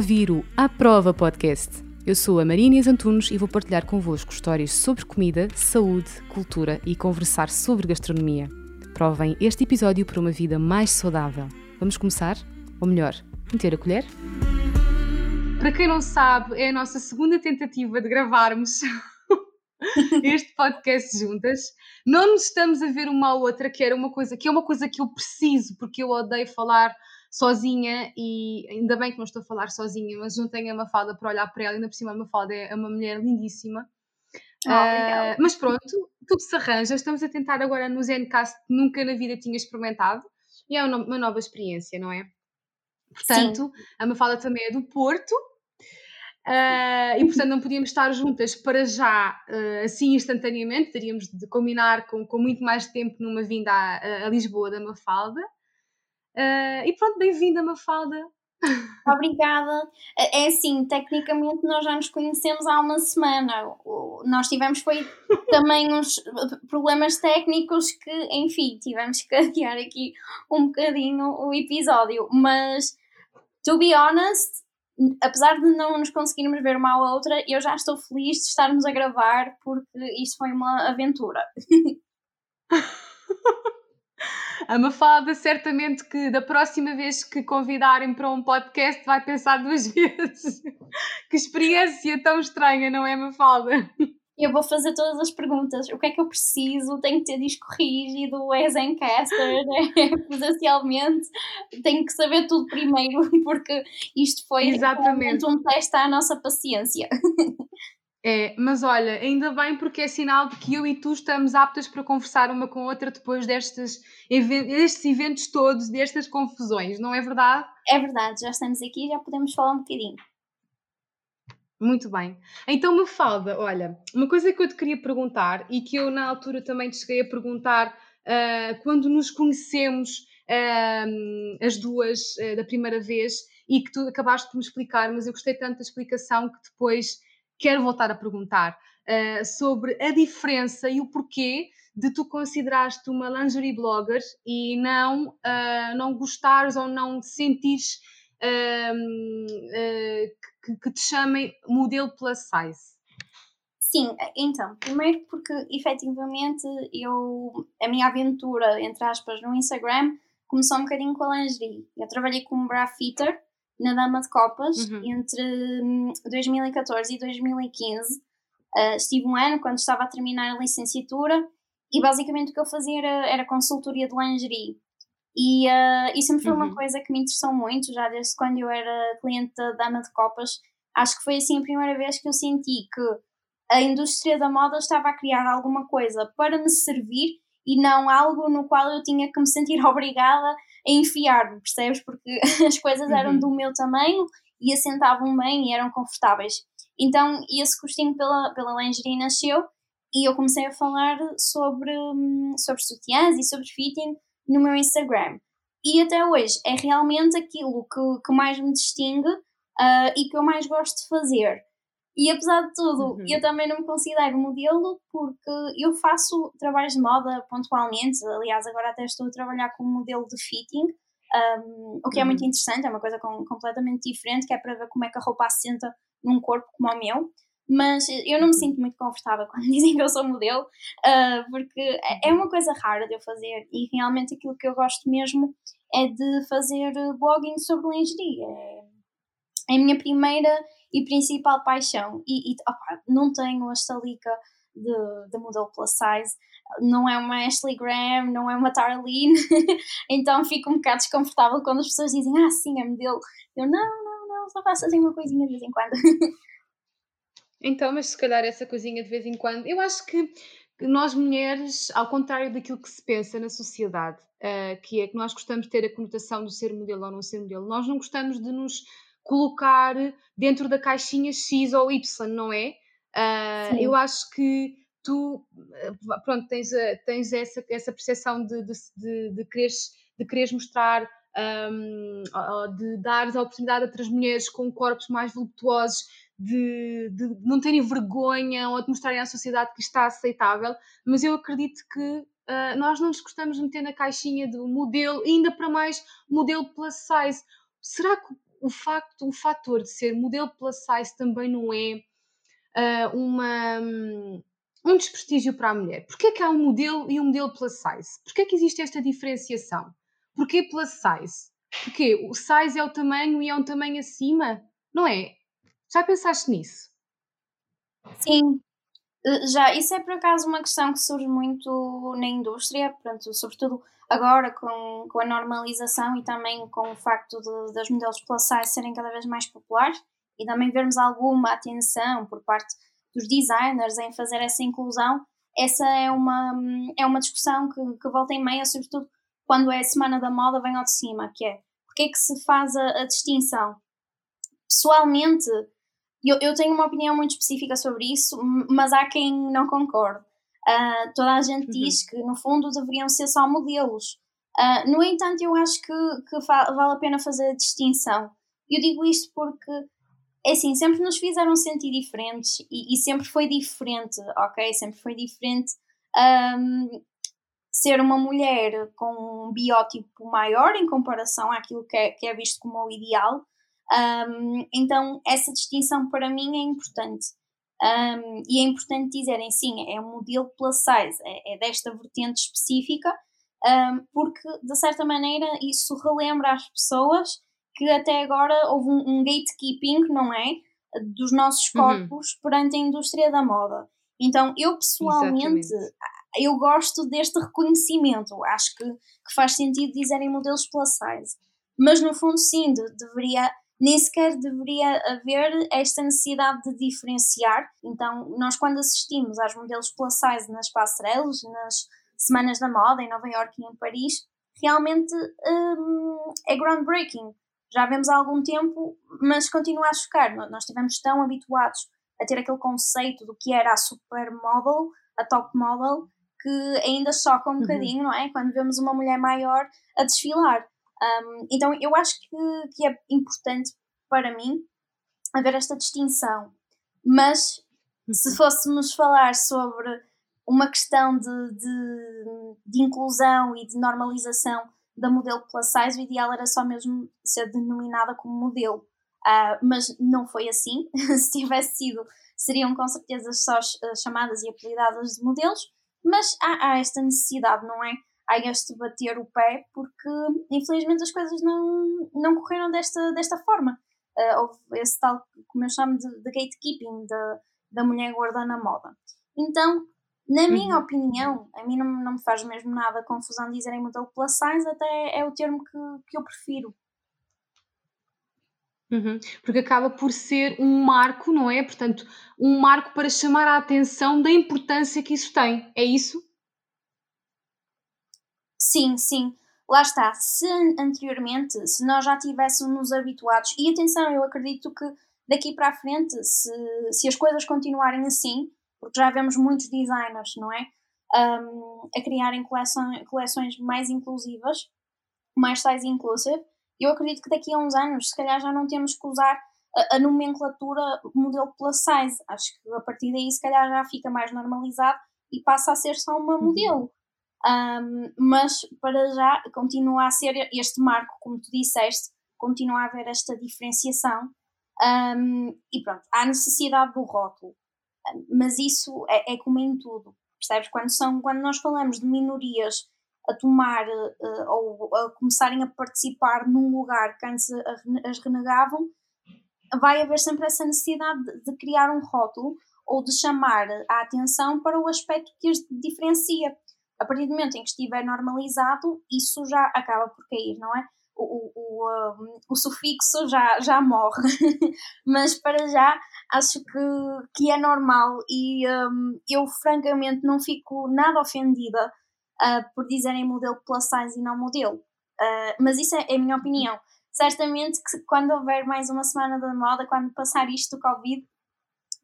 ouvir o A Prova Podcast. Eu sou a Maria Inês Antunes e vou partilhar convosco histórias sobre comida, saúde, cultura e conversar sobre gastronomia. Provem este episódio para uma vida mais saudável. Vamos começar? Ou melhor, meter a colher? Para quem não sabe, é a nossa segunda tentativa de gravarmos este podcast juntas. Não nos estamos a ver uma à outra, que era uma coisa que é uma coisa que eu preciso, porque eu odeio falar sozinha e ainda bem que não estou a falar sozinha, mas não tenho a Mafalda para olhar para ela, ainda por cima a Mafalda é uma mulher lindíssima. Oh, uh, mas pronto, tudo se arranja. Estamos a tentar agora no Zencast que nunca na vida tinha experimentado e é uma nova experiência, não é? Portanto, Sim. a Mafalda também é do Porto Uh, e portanto não podíamos estar juntas para já uh, assim instantaneamente, teríamos de combinar com, com muito mais tempo numa vinda a, a Lisboa da Mafalda. Uh, e pronto, bem-vinda Mafalda. Obrigada. É, é assim, tecnicamente nós já nos conhecemos há uma semana. Nós tivemos foi também uns problemas técnicos que, enfim, tivemos que adiar aqui um bocadinho o episódio. Mas, to be honest, apesar de não nos conseguirmos ver uma à outra, eu já estou feliz de estarmos a gravar porque isto foi uma aventura. A Mafalda, certamente que da próxima vez que convidarem para um podcast vai pensar duas vezes. que experiência tão estranha, não é, Mafalda? eu vou fazer todas as perguntas. O que é que eu preciso? Tenho que ter disco rígido, é Zencaster, é presencialmente. Tenho que saber tudo primeiro, porque isto foi Exatamente. um teste à nossa paciência. É, mas olha, ainda bem porque é sinal de que eu e tu estamos aptas para conversar uma com a outra depois destes, destes eventos todos, destas confusões, não é verdade? É verdade, já estamos aqui já podemos falar um bocadinho. Muito bem. Então, Mafalda, olha, uma coisa que eu te queria perguntar e que eu na altura também te cheguei a perguntar uh, quando nos conhecemos uh, as duas uh, da primeira vez e que tu acabaste de me explicar, mas eu gostei tanto da explicação que depois quero voltar a perguntar sobre a diferença e o porquê de tu considerares-te uma lingerie blogger e não, não gostares ou não sentires que, que te chamem modelo plus size? Sim, então, primeiro porque efetivamente eu, a minha aventura, entre aspas, no Instagram começou um bocadinho com a lingerie. Eu trabalhei como bra fitter na Dama de Copas uhum. entre 2014 hum, e 2015. Uh, ah, estive um ano quando estava a terminar a licenciatura e basicamente o que eu fazia era, era consultoria de lingerie. E uh, isso sempre foi uhum. uma coisa que me interessou muito, já desde quando eu era cliente da Dama de Copas. Acho que foi assim a primeira vez que eu senti que a indústria da moda estava a criar alguma coisa para me servir e não algo no qual eu tinha que me sentir obrigada a enfiar-me, percebes? Porque as coisas uhum. eram do meu tamanho e assentavam bem e eram confortáveis. Então esse gostinho pela, pela lingerie nasceu e eu comecei a falar sobre, hum, sobre sutiãs e sobre fitting no meu Instagram. E até hoje é realmente aquilo que, que mais me distingue uh, e que eu mais gosto de fazer. E apesar de tudo, uhum. eu também não me considero modelo porque eu faço trabalhos de moda pontualmente. Aliás, agora até estou a trabalhar como modelo de fitting, um, o que é muito uhum. interessante, é uma coisa com, completamente diferente, que é para ver como é que a roupa assenta num corpo como o meu mas eu não me sinto muito confortável quando dizem que eu sou modelo, uh, porque é, é uma coisa rara de eu fazer e realmente aquilo que eu gosto mesmo é de fazer blogging sobre lingerie. É, é a minha primeira e principal paixão. E, e opa, não tenho a estalica de, de modelo plus size, não é uma Ashley Graham, não é uma Tarlene, então fico um bocado desconfortável quando as pessoas dizem, ah, sim, é modelo. Eu, não, não, não, só faço assim uma coisinha de vez em quando. Então, mas se calhar essa coisinha de vez em quando. Eu acho que nós mulheres, ao contrário daquilo que se pensa na sociedade, uh, que é que nós gostamos de ter a conotação do ser modelo ou não ser modelo, nós não gostamos de nos colocar dentro da caixinha X ou Y, não é? Uh, eu acho que tu, pronto, tens, tens essa, essa percepção de, de, de, de, quereres, de quereres mostrar, um, de dares a oportunidade a outras mulheres com corpos mais voluptuosos de, de, não terem vergonha ou de mostrarem à sociedade que está aceitável, mas eu acredito que uh, nós não nos gostamos de meter na caixinha do modelo, ainda para mais modelo plus size. Será que o facto, o fator de ser modelo plus size também não é uh, uma, um desprestígio para a mulher? Porquê é que há um modelo e um modelo plus size? Porquê é que existe esta diferenciação? Porquê plus size? Porque o size é o tamanho e é um tamanho acima, não é? Já pensaste nisso? Sim, já, isso é por acaso uma questão que surge muito na indústria, pronto, sobretudo agora com, com a normalização e também com o facto de, dos modelos plus size serem cada vez mais populares e também vermos alguma atenção por parte dos designers em fazer essa inclusão, essa é uma, é uma discussão que, que volta em meia, sobretudo quando é a Semana da Moda, vem ao de cima, que é porque é que se faz a, a distinção? Pessoalmente, eu, eu tenho uma opinião muito específica sobre isso, mas há quem não concorde. Uh, toda a gente uhum. diz que, no fundo, deveriam ser só modelos. Uh, no entanto, eu acho que, que vale a pena fazer a distinção. Eu digo isto porque, é assim, sempre nos fizeram sentir diferentes e, e sempre foi diferente, ok? Sempre foi diferente um, ser uma mulher com um biótipo maior em comparação àquilo que é, que é visto como o ideal. Um, então, essa distinção para mim é importante. Um, e é importante dizerem, sim, é um modelo plus size, é, é desta vertente específica, um, porque de certa maneira isso relembra às pessoas que até agora houve um, gatekeeping, não é? Dos nossos uhum. corpos uhum. perante a indústria da moda. Então, eu pessoalmente, Exatamente. eu gosto deste reconhecimento. Acho que, que faz sentido dizerem modelos plus size. Mas no fundo, sim, de, deveria nem sequer deveria haver esta necessidade de diferenciar. Então, nós quando assistimos aos modelos plus size nas passarelas, nas semanas da moda em Nova York e em Paris, realmente hum, é groundbreaking. Já vemos há algum tempo, mas continua a chocar. Nós estivemos tão habituados a ter aquele conceito do que era a supermodel, a top model, que ainda choca um uhum. bocadinho, não é? Quando vemos uma mulher maior a desfilar. Um, então eu acho que, que é importante para mim haver esta distinção. Mas se uhum. fôssemos falar sobre uma questão de, de, de, inclusão e de normalização da modelo plus size, o ideal era só mesmo ser denominada como modelo. Uh, mas não foi assim. se tivesse sido, seriam com certeza só chamadas e apelidadas de modelos. Mas há, há esta necessidade, não é? Há este bater o pé, porque infelizmente as coisas não, não correram desta, desta forma. Uh, houve esse tal, como eu chamo de, de gatekeeping da, da mulher gorda na moda. Então, na minha uhum. opinião, a mim não, não me faz mesmo nada confusão dizerem modelo plus size, até é o termo que, que eu prefiro. Uhum. Porque acaba por ser um marco, não é? Portanto, um marco para chamar a atenção da importância que isso tem. É isso? Sim, sim. Lá está. Se anteriormente, se nós já tivéssemos habituados, e atenção, eu acredito que daqui para a frente, se, se as coisas continuarem assim, porque já vemos muitos designers, não é? Um, a criarem coleção, coleções mais inclusivas, mais size inclusive, eu acredito que daqui a uns anos, se calhar já não temos que usar a, a nomenclatura modelo plus size. Acho que a partir daí, se calhar já fica mais normalizado e passa a ser só uma uhum. modelo. Um, mas para já continua a ser este marco, como tu disseste, continua a haver esta diferenciação. Um, e pronto, há necessidade do rótulo, mas isso é, é, como em tudo, percebes? Quando, são, quando nós falamos de minorias a tomar uh, ou a começarem a participar num lugar que antes as renegavam, vai haver sempre essa necessidade de, de criar um rótulo ou de chamar a atenção para o aspecto que as diferencia a partir do momento em que estiver normalizado, isso já acaba por cair, não é? O, o, o, um, o sufixo já, já morre, mas para já acho que, que é normal e um, eu francamente não fico nada ofendida uh, por dizerem modelo plus size e não modelo, uh, mas isso é, é, a minha opinião. Certamente que quando houver mais uma semana da moda, quando passar isto do Covid,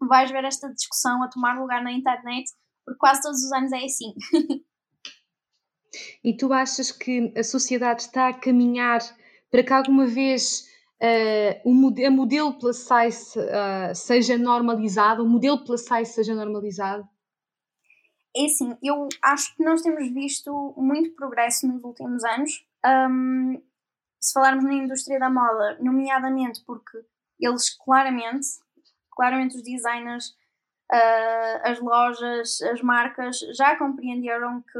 vais ver esta discussão a tomar lugar na internet, porque quase todos os anos é assim. E tu achas que a sociedade está a caminhar para que alguma vez uh, o modelo, a modelo plus size uh, seja normalizado, o modelo plus size seja normalizado? É assim, eu acho que nós temos visto muito progresso nos últimos anos. Um, se falarmos na indústria da moda, nomeadamente porque eles claramente, claramente os designers, uh, as lojas, as marcas já compreenderam que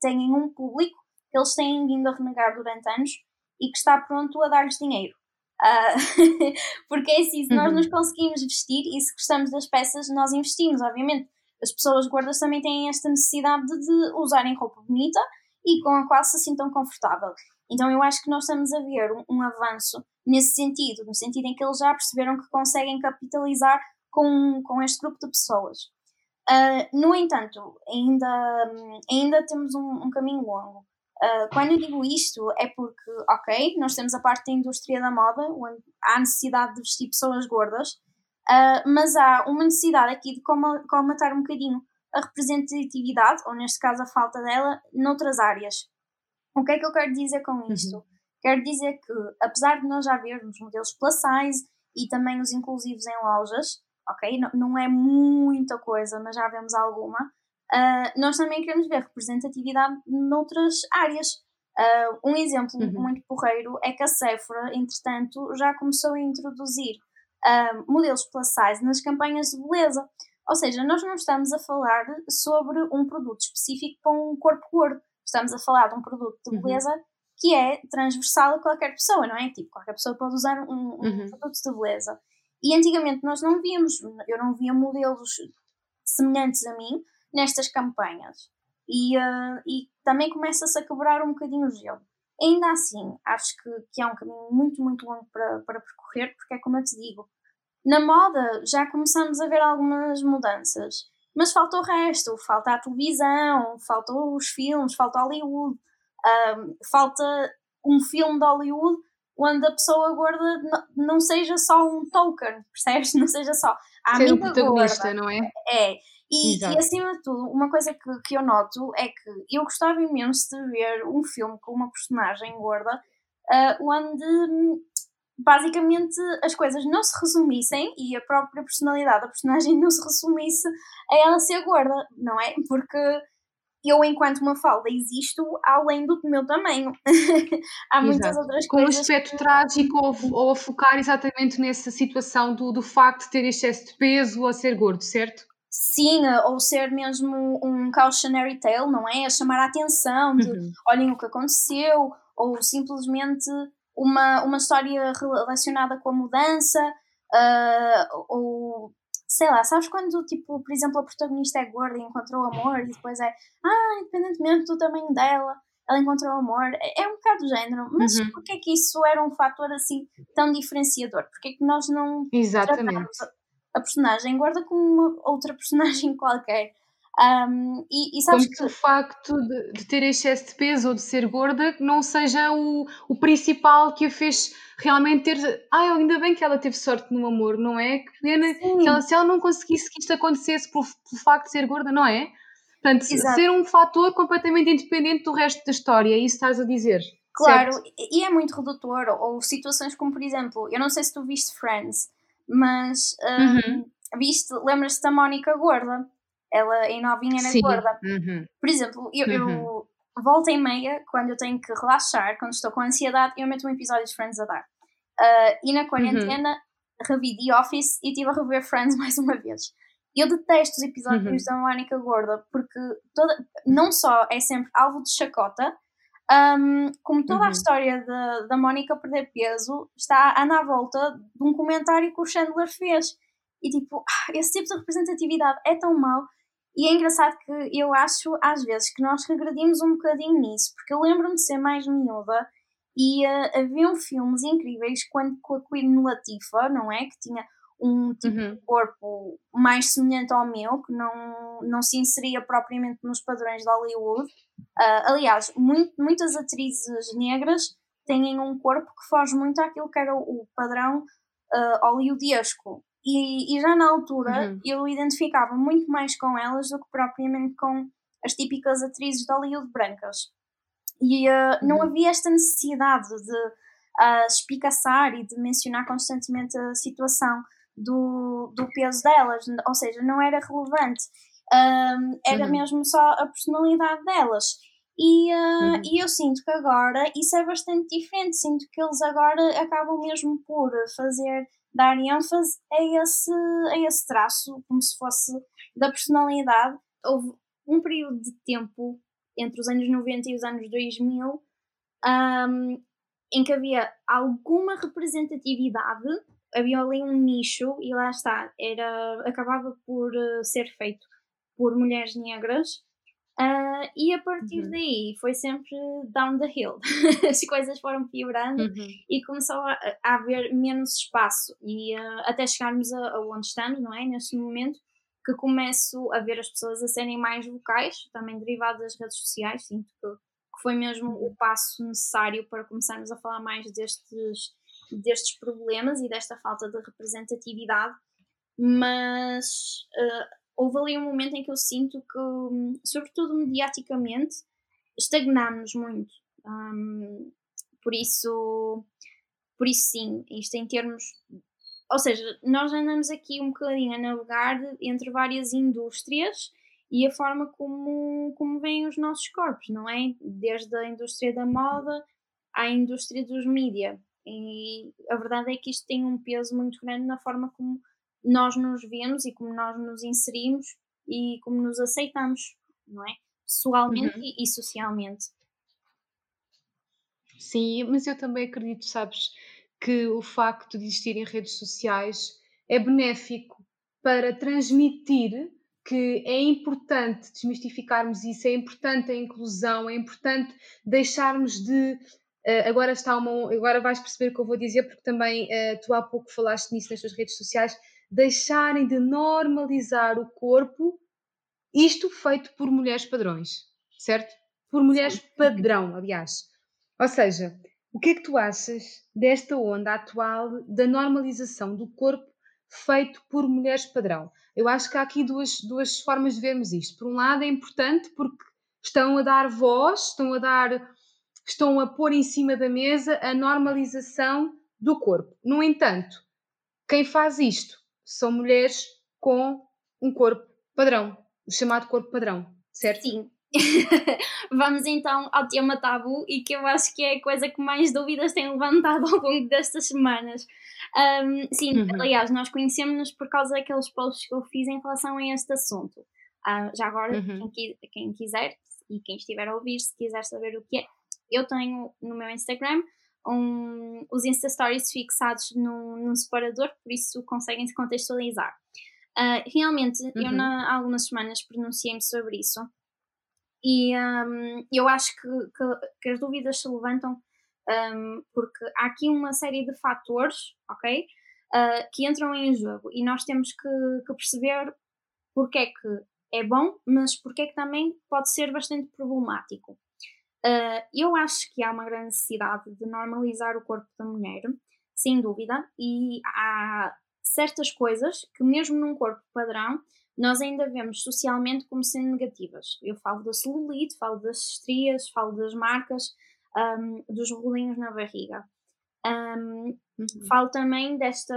têm um público que eles têm vindo a renegar durante anos e que está pronto a dar-lhes dinheiro. Uh, porque é assim, se nós uhum. nos conseguimos vestir e se gostamos das peças, nós investimos, obviamente. As pessoas gordas também têm esta necessidade de usarem roupa bonita e com a qual se sintam confortável. Então eu acho que nós estamos a ver um, um avanço nesse sentido, no sentido em que eles já perceberam que conseguem capitalizar com, com este grupo de pessoas. Uh, no entanto, ainda, ainda temos um, um caminho longo. Uh, quando eu digo isto, é porque, ok, nós temos a parte da indústria da moda, onde há necessidade de vestir pessoas gordas, uh, mas há uma necessidade aqui de colmatar um bocadinho a representatividade, ou neste caso a falta dela, noutras áreas. O que é que eu quero dizer com uhum. isto? Uhum. Quero dizer que, apesar de nós já vermos modelos plus size e também os inclusivos em lojas, ok, não, não é muita coisa, mas já vemos alguma, uh, nós também queremos ver representatividade noutras áreas. Uh, um exemplo uhum. muito porreiro é que a Sephora, entretanto, já começou a introduzir uh, modelos plus size nas campanhas de beleza. Ou seja, nós não estamos a falar sobre um produto específico para um corpo gordo. Estamos a falar de um produto de uhum. beleza uhum. que é transversal a qualquer pessoa, não é? Tipo, qualquer pessoa pode usar um, um uhum. produto de beleza. E antigamente nós não víamos, eu não via modelos semelhantes a mim nestas campanhas. E, uh, e também começa-se a quebrar um bocadinho o gelo. Ainda assim, acho que, que é um caminho muito, muito longo para, para percorrer, porque é como eu te digo, na moda já começamos a ver algumas mudanças, mas falta o resto, falta a televisão, falta os filmes, falta Hollywood, falta um filme de Hollywood onde a pessoa gorda não seja só um token, percebes? Não seja só a Ser amiga protagonista, gorda. não é? É. E, e, acima de tudo, uma coisa que, que eu noto é que eu gostava imenso de ver um filme com uma personagem gorda uh, onde basicamente as coisas não se resumissem e a própria personalidade da personagem não se resumisse a ela ser gorda, não é? Porque eu, enquanto uma falda, existo além do meu tamanho. Há Exato. muitas outras Com coisas. Com um aspecto que... trágico ou, ou, a focar exatamente nessa situação do, do facto de ter excesso de peso ou a ser gordo, certo? Sim, ou ser mesmo um cautionary tale, não é? A chamar a atenção de uhum. olhem o que aconteceu, ou simplesmente uma, uma história relacionada com a mudança, uh, ou sei lá, sabes quando, tipo, por exemplo, a protagonista é gorda e encontrou amor e depois é, ah, independentemente do tamanho dela, ela encontrou amor. É, é um bocado do género, mas uhum. porquê é que isso era um fator assim tão diferenciador? Porquê é que nós não Exatamente. a personagem gorda como uma outra personagem qualquer? Um, e, e sabes Como que... o facto de, de, ter excesso de peso ou de ser gorda não seja o, o principal que a fez realmente ter. Ah, ainda bem que ela teve sorte no amor, não é? Que pena que ela, se ela não conseguisse que isto acontecesse por, por facto de ser gorda, não é? Portanto, Exato. ser um fator completamente independente do resto da história, é isso estás a dizer. Claro, certo? e é muito redutor. Ou situações como, por exemplo, eu não sei se tu viste Friends, mas um, uhum. viste, lembras-te da Mónica Gorda? Ela em novinha era Sim. gorda. Uhum. Por exemplo, eu, uhum. eu volta e meia, quando eu tenho que relaxar, quando estou com ansiedade, eu meto um episódio de Friends a dar. Uh, e na quarentena uhum. revi The Office e estive a rever Friends mais uma vez. Eu detesto os episódios uhum. da Mónica Gorda porque toda, não só é sempre alvo de chacota, um, como toda uhum. a história de, da Mónica perder peso está a à volta de um comentário que o Chandler fez. E tipo, ah, esse tipo de representatividade é tão mau e é engraçado que eu acho, às vezes, que nós regredimos um bocadinho nisso, porque eu lembro-me de ser mais miúda e uh, haviam filmes incríveis quando, com a Queen Latifah, não é? Que tinha um tipo uhum. de corpo mais semelhante ao meu, que não, não se inseria propriamente nos padrões de Hollywood. Uh, aliás, muito, muitas atrizes negras têm um corpo que foge muito àquilo que era o, o padrão uh, hollywoodesco. E, e já na altura uhum. eu identificava muito mais com elas do que propriamente com as típicas atrizes de Hollywood brancas. E uh, não uhum. havia esta necessidade de uh, espicaçar e de mencionar constantemente a situação do, do peso delas, ou seja, não era relevante, uh, era uhum. mesmo só a personalidade delas. E, uh, uhum. e eu sinto que agora isso é bastante diferente. Sinto que eles agora acabam mesmo por fazer, dar ênfase a esse, a esse traço, como se fosse da personalidade. Houve um período de tempo entre os anos 90 e os anos 2000 um, em que havia alguma representatividade, havia ali um nicho e lá está, era, acabava por uh, ser feito por mulheres negras Uh, e a partir uhum. daí foi sempre down the hill. As coisas foram piorando uhum. e começou a, a, haver menos espaço. E uh, até chegarmos a, a, onde estamos, não é? Neste momento, que começo a ver as pessoas a serem mais vocais, também derivado das redes sociais. Sinto que, que foi mesmo o passo necessário para começarmos a falar mais destes, destes problemas e desta falta de representatividade. Mas uh, houve ali um momento em que eu sinto que, hum, sobretudo mediaticamente, estagnámos muito. Um, por isso, por isso sim, isto em termos. Ou seja, nós andamos aqui um bocadinho a navegar entre várias indústrias e a forma como, como vêm os nossos corpos, não é? Desde a indústria da moda à indústria dos mídia. E a verdade é que isto tem um peso muito grande na forma como nós nos vemos e como nós nos inserimos e como nos aceitamos, não é? Pessoalmente uhum. e, e socialmente. Sim, mas eu também acredito, sabes, que o facto de existirem redes sociais é benéfico para transmitir que é importante desmistificarmos isso, é importante a inclusão, é importante deixarmos de. Uh, agora está uma. Agora vais perceber o que eu vou dizer, porque também uh, tu há pouco falaste nisso nas tuas redes sociais deixarem de normalizar o corpo, isto feito por mulheres padrões, certo? Por mulheres padrão, aliás. Ou seja, o que é que tu achas desta onda atual da normalização do corpo feito por mulheres padrão? Eu acho que há aqui duas, duas formas de vermos isto. Por um lado, é importante porque estão a dar voz, estão a dar, estão a pôr em cima da mesa a normalização do corpo. No entanto, quem faz isto são mulheres com um corpo padrão, o chamado corpo padrão, certo? Sim. Vamos então ao tema tabu e que eu acho que é a coisa que mais dúvidas tem levantado ao longo destas semanas. Um, sim, uhum. aliás, nós conhecemos-nos por causa daqueles posts que eu fiz em relação a este assunto. Uh, já agora, uhum. quem, quem quiser e quem estiver a ouvir, se quiser saber o que é, eu tenho no meu Instagram um, os Insta Stories fixados num, num separador, por isso conseguem se contextualizar. Uh, realmente, uhum. eu há algumas semanas pronunciei-me sobre isso e um, eu acho que, que, que, as dúvidas se levantam um, porque há aqui uma série de fatores, ok? Uh, que entram em jogo e nós temos que, que perceber porque é que é bom, mas porque é que também pode ser bastante problemático. Uh, eu acho que há uma grande necessidade de normalizar o corpo da mulher, sem dúvida, e há certas coisas que, mesmo num corpo padrão, nós ainda vemos socialmente como sendo negativas. Eu falo da celulite, falo das estrias, falo das marcas, um, dos rolinhos na barriga. Um, uhum. Falo também desta,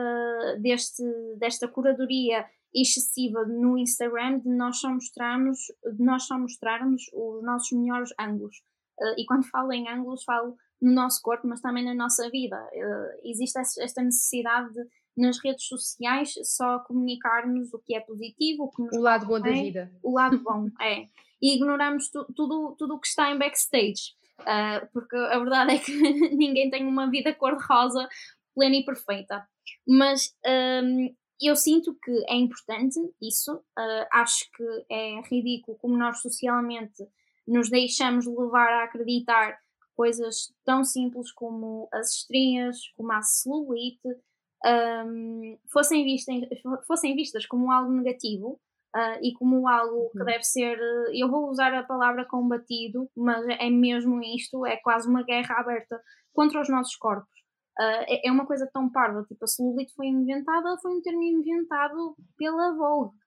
deste, desta curadoria excessiva no Instagram de nós só mostrarmos, de nós só mostrarmos os nossos melhores ângulos. Uh, e quando falo em ângulos, falo no nosso corpo, mas também na nossa vida. Uh, existe esta necessidade de, nas redes sociais, só comunicarmos o que é positivo, o, que o lado bom da vida. O lado bom, é. E ignoramos tu, tudo, tudo o que está em backstage. Uh, porque a verdade é que ninguém tem uma vida cor-de-rosa plena e perfeita. Mas um, eu sinto que é importante isso. Uh, acho que é ridículo como nós socialmente nos deixamos levar a acreditar que coisas tão simples como as estrias, como a celulite, um, fossem, vistas, fossem vistas como algo negativo uh, e como algo que uhum. deve ser, eu vou usar a palavra combatido, mas é mesmo isto, é quase uma guerra aberta contra os nossos corpos. Uh, é, é uma coisa tão parva, tipo, a celulite foi inventada, foi um termo inventado pela Vogue.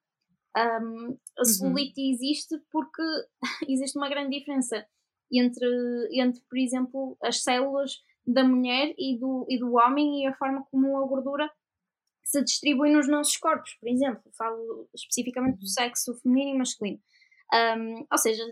Um, a celulite uhum. existe porque existe uma grande diferença entre, entre, por exemplo, as células da mulher e do, e do homem e a forma como a gordura se distribui nos nossos corpos, por exemplo. Falo especificamente do uhum. sexo feminino e masculino. Um, ou seja,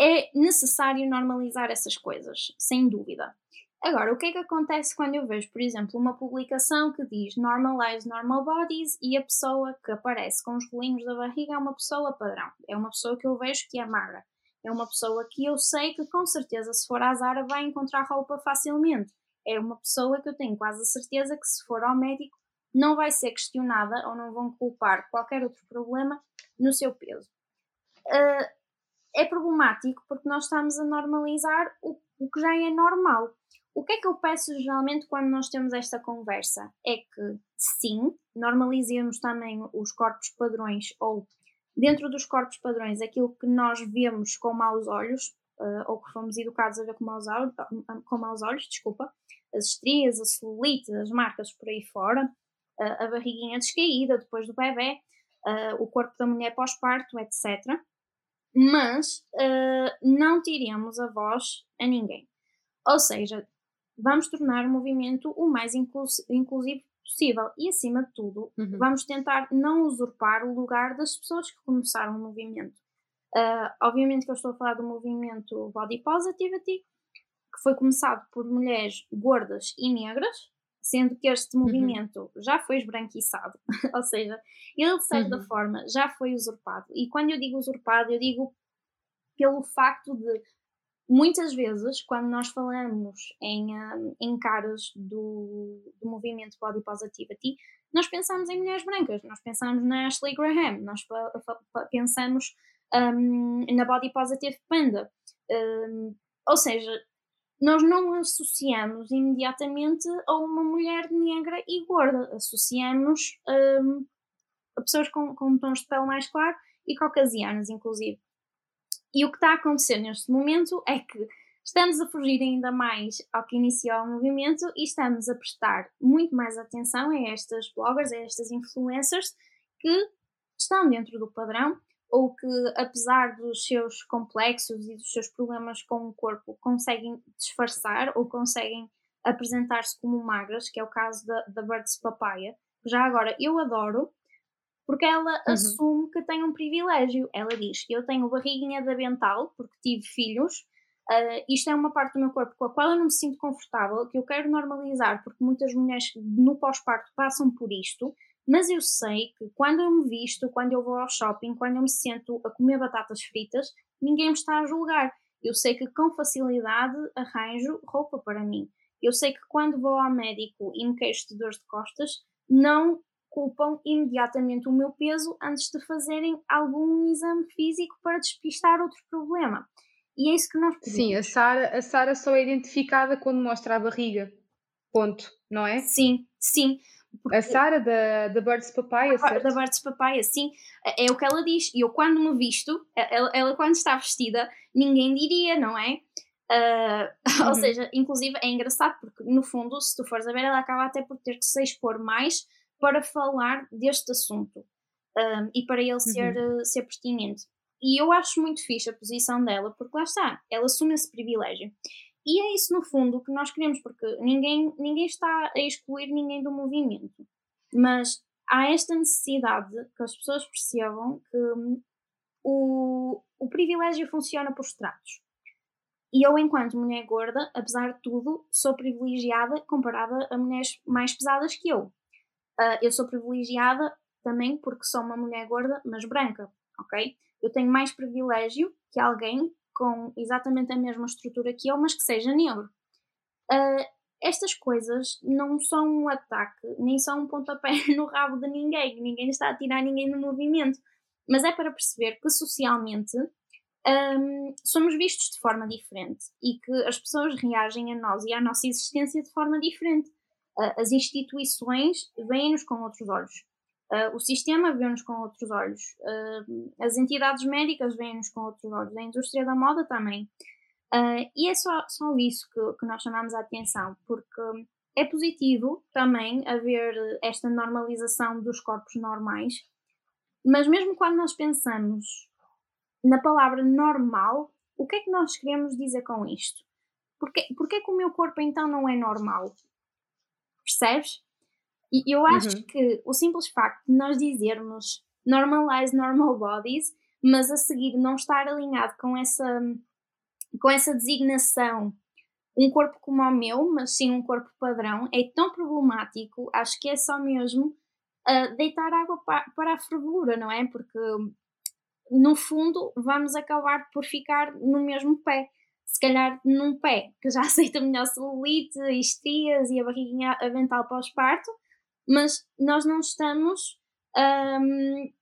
é necessário normalizar essas coisas, sem dúvida. Agora, o que é que acontece quando eu vejo, por exemplo, uma publicação que diz normalize normal bodies e a pessoa que aparece com os rolinhos da barriga é uma pessoa padrão, é uma pessoa que eu vejo que é magra, é uma pessoa que eu sei que com certeza se for à Zara vai encontrar roupa facilmente, é uma pessoa que eu tenho quase a certeza que se for ao médico não vai ser questionada ou não vão culpar qualquer outro problema no seu peso. Uh, é problemático porque nós estamos a normalizar o, o que já é normal. O que é que eu peço geralmente quando nós temos esta conversa? É que sim, normalizemos também os corpos padrões ou dentro dos corpos padrões aquilo que nós vemos com maus olhos uh, ou que fomos educados a ver com maus, olhos, com maus olhos, desculpa, as estrias, a celulite, as marcas por aí fora, uh, a barriguinha descaída depois do bebê, uh, o corpo da mulher pós-parto, etc mas uh, não tiremos a voz a ninguém. Ou seja, vamos tornar o movimento o mais inclusivo possível e, acima de tudo, uhum. vamos tentar não usurpar o lugar das pessoas que começaram o movimento. Uh, obviamente que eu estou a falar do movimento Body Positivity, que foi começado por mulheres gordas e negras, sendo que este uhum. movimento já foi esbranquiçado, ou seja, ele de certa uhum. forma já foi usurpado. E quando eu digo usurpado, eu digo pelo facto de muitas vezes, quando nós falamos em, um, em caras do, do movimento Body Positivity, nós pensamos em mulheres brancas, nós pensamos na Ashley Graham, nós pensamos um, na Body Positive Panda. Um, ou seja, nós não associamos imediatamente a uma mulher negra e gorda, associamos um, a pessoas com, com tons de pele mais claro e caucasianas, inclusive. E o que está a acontecer neste momento é que estamos a fugir ainda mais ao que iniciou o movimento e estamos a prestar muito mais atenção a estas bloggers, a estas influencers que estão dentro do padrão ou que, apesar dos seus complexos e dos seus problemas com o corpo, conseguem disfarçar ou conseguem apresentar-se como magras, que é o caso da, da Birds Papaya. Já agora, eu adoro, porque ela uhum. assume que tem um privilégio. Ela diz: Eu tenho barriguinha de avental, porque tive filhos. Uh, isto é uma parte do meu corpo com a qual eu não me sinto confortável, que eu quero normalizar, porque muitas mulheres no pós-parto passam por isto mas eu sei que quando eu me visto, quando eu vou ao shopping, quando eu me sento a comer batatas fritas, ninguém me está a julgar. Eu sei que com facilidade arranjo roupa para mim. Eu sei que quando vou ao médico e me queixo de dores de costas, não culpam imediatamente o meu peso antes de fazerem algum exame físico para despistar outro problema. E é isso que nós pedimos. Sim, a Sara, a Sara só é identificada quando mostra a barriga. Ponto, não é? Sim, sim. Porque... A Sara da, da Birds Papaya, certo? Da Birds Papaya, sim. É, é o que ela diz. E eu, quando me visto, ela, ela, quando está vestida, ninguém diria, não é? Uh, uhum. Ou seja, inclusive é engraçado porque, no fundo, se tu fores a ver, ela acaba até por ter que se expor mais para falar deste assunto um, e para ele uhum. ser, uh, ser pertinente. E eu acho muito fixe a posição dela, porque lá está, ela assume esse privilégio. E é isso, no fundo, que nós queremos, porque ninguém, ninguém está a excluir ninguém do movimento. Mas há esta necessidade que as pessoas percebam que hum, o, o privilégio funciona por estratos. E eu, enquanto mulher gorda, apesar de tudo, sou privilegiada comparada a mulheres mais pesadas que eu. Uh, eu sou privilegiada também porque sou uma mulher gorda, mas branca, ok? Eu tenho mais privilégio que alguém com exatamente a mesma estrutura que eu, mas que seja negro. Uh, estas coisas não são um ataque, nem são um pontapé no rabo de ninguém, ninguém está a tirar ninguém do movimento, mas é para perceber que socialmente um, somos vistos de forma diferente e que as pessoas reagem a nós e à nossa existência de forma diferente. As instituições veem-nos com outros olhos. Uh, o sistema vê-nos com outros olhos, uh, as entidades médicas veem-nos com outros olhos, a indústria da moda também. Uh, e é só, só isso que, que nós chamamos a atenção, porque é positivo também haver esta normalização dos corpos normais, mas mesmo quando nós pensamos na palavra normal, o que é que nós queremos dizer com isto? Porquê, porquê que o meu corpo então não é normal? Percebes? E eu acho uhum. que o simples facto de nós dizermos normalize normal bodies, mas a seguir não estar alinhado com essa, com essa designação um corpo como o meu, mas sim um corpo padrão, é tão problemático, acho que é só mesmo uh, deitar água para, para a fervura, não é? Porque no fundo vamos acabar por ficar no mesmo pé. Se calhar num pé que já aceita melhor celulite, estrias e a barriguinha avental pós-parto, mas nós não estamos. Um,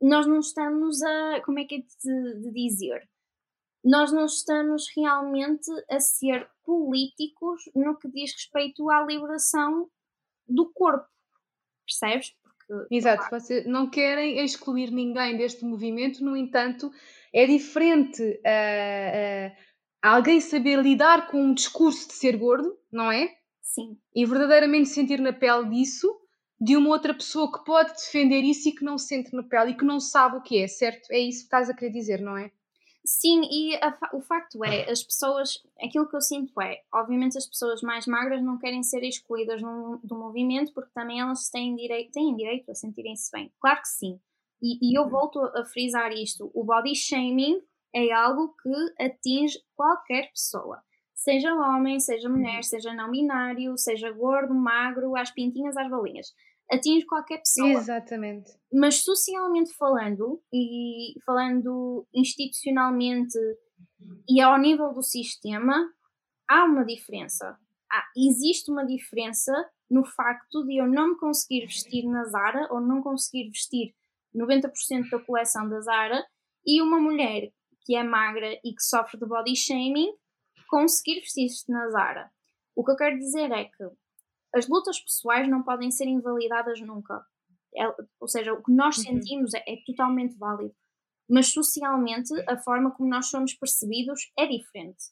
nós não estamos a. Como é que é de, de dizer? nós não estamos realmente a ser políticos no que diz respeito à liberação do corpo. Percebes? Porque, Exato, claro. não querem excluir ninguém deste movimento, no entanto, é diferente uh, uh, alguém saber lidar com um discurso de ser gordo, não é? Sim. E verdadeiramente sentir na pele disso, de uma outra pessoa que pode defender isso e que não sente na pele e que não sabe o que é, certo? É isso que estás a querer dizer, não é? Sim, e a, o facto é, as pessoas, aquilo que eu sinto é, obviamente as pessoas mais magras não querem ser excluídas do, do movimento porque também elas têm direito, têm direito a sentirem-se bem. Claro que sim. E, e eu uhum. volto a frisar isto: o body shaming é algo que atinge qualquer pessoa. Seja homem, seja mulher, uhum. seja não binário, seja gordo, magro, às pintinhas, às balinhas atinge qualquer pessoa. Exatamente. Mas socialmente falando e falando institucionalmente e ao nível do sistema, há uma diferença. Há, existe uma diferença no facto de eu não me conseguir vestir na Zara ou não conseguir vestir 90% da coleção da Zara e uma mulher que é magra e que sofre de body shaming conseguir vestir-se na Zara. O que eu quero dizer é que as lutas pessoais não podem ser invalidadas nunca. É, ou seja, o que nós uhum. sentimos é, é, totalmente válido. Mas socialmente, a forma como nós somos percebidos é diferente.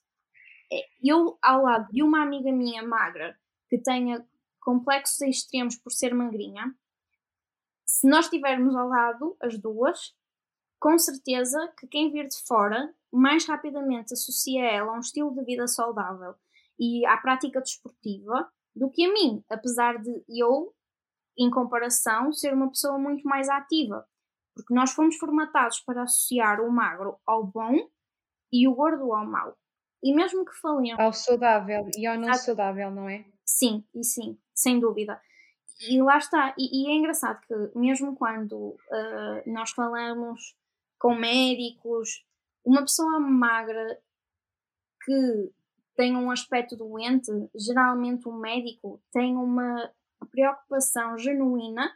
É, eu, ao lado de uma amiga minha magra que tenha complexos extremos por ser magrinha, se nós estivermos ao lado, as duas, com certeza que quem vir de fora mais rapidamente associa ela a um estilo de vida saudável e à prática desportiva do que a mim, apesar de eu, em comparação, ser uma pessoa muito mais ativa. Porque nós fomos formatados para associar o magro ao bom e o gordo ao mau. E mesmo que falemos. Ao saudável e ao não saudável, não é? Sim, e sim, sem dúvida. E lá está. E, e é engraçado que, mesmo quando uh, nós falamos com médicos, uma pessoa magra que tem um aspecto doente, geralmente o médico tem uma preocupação genuína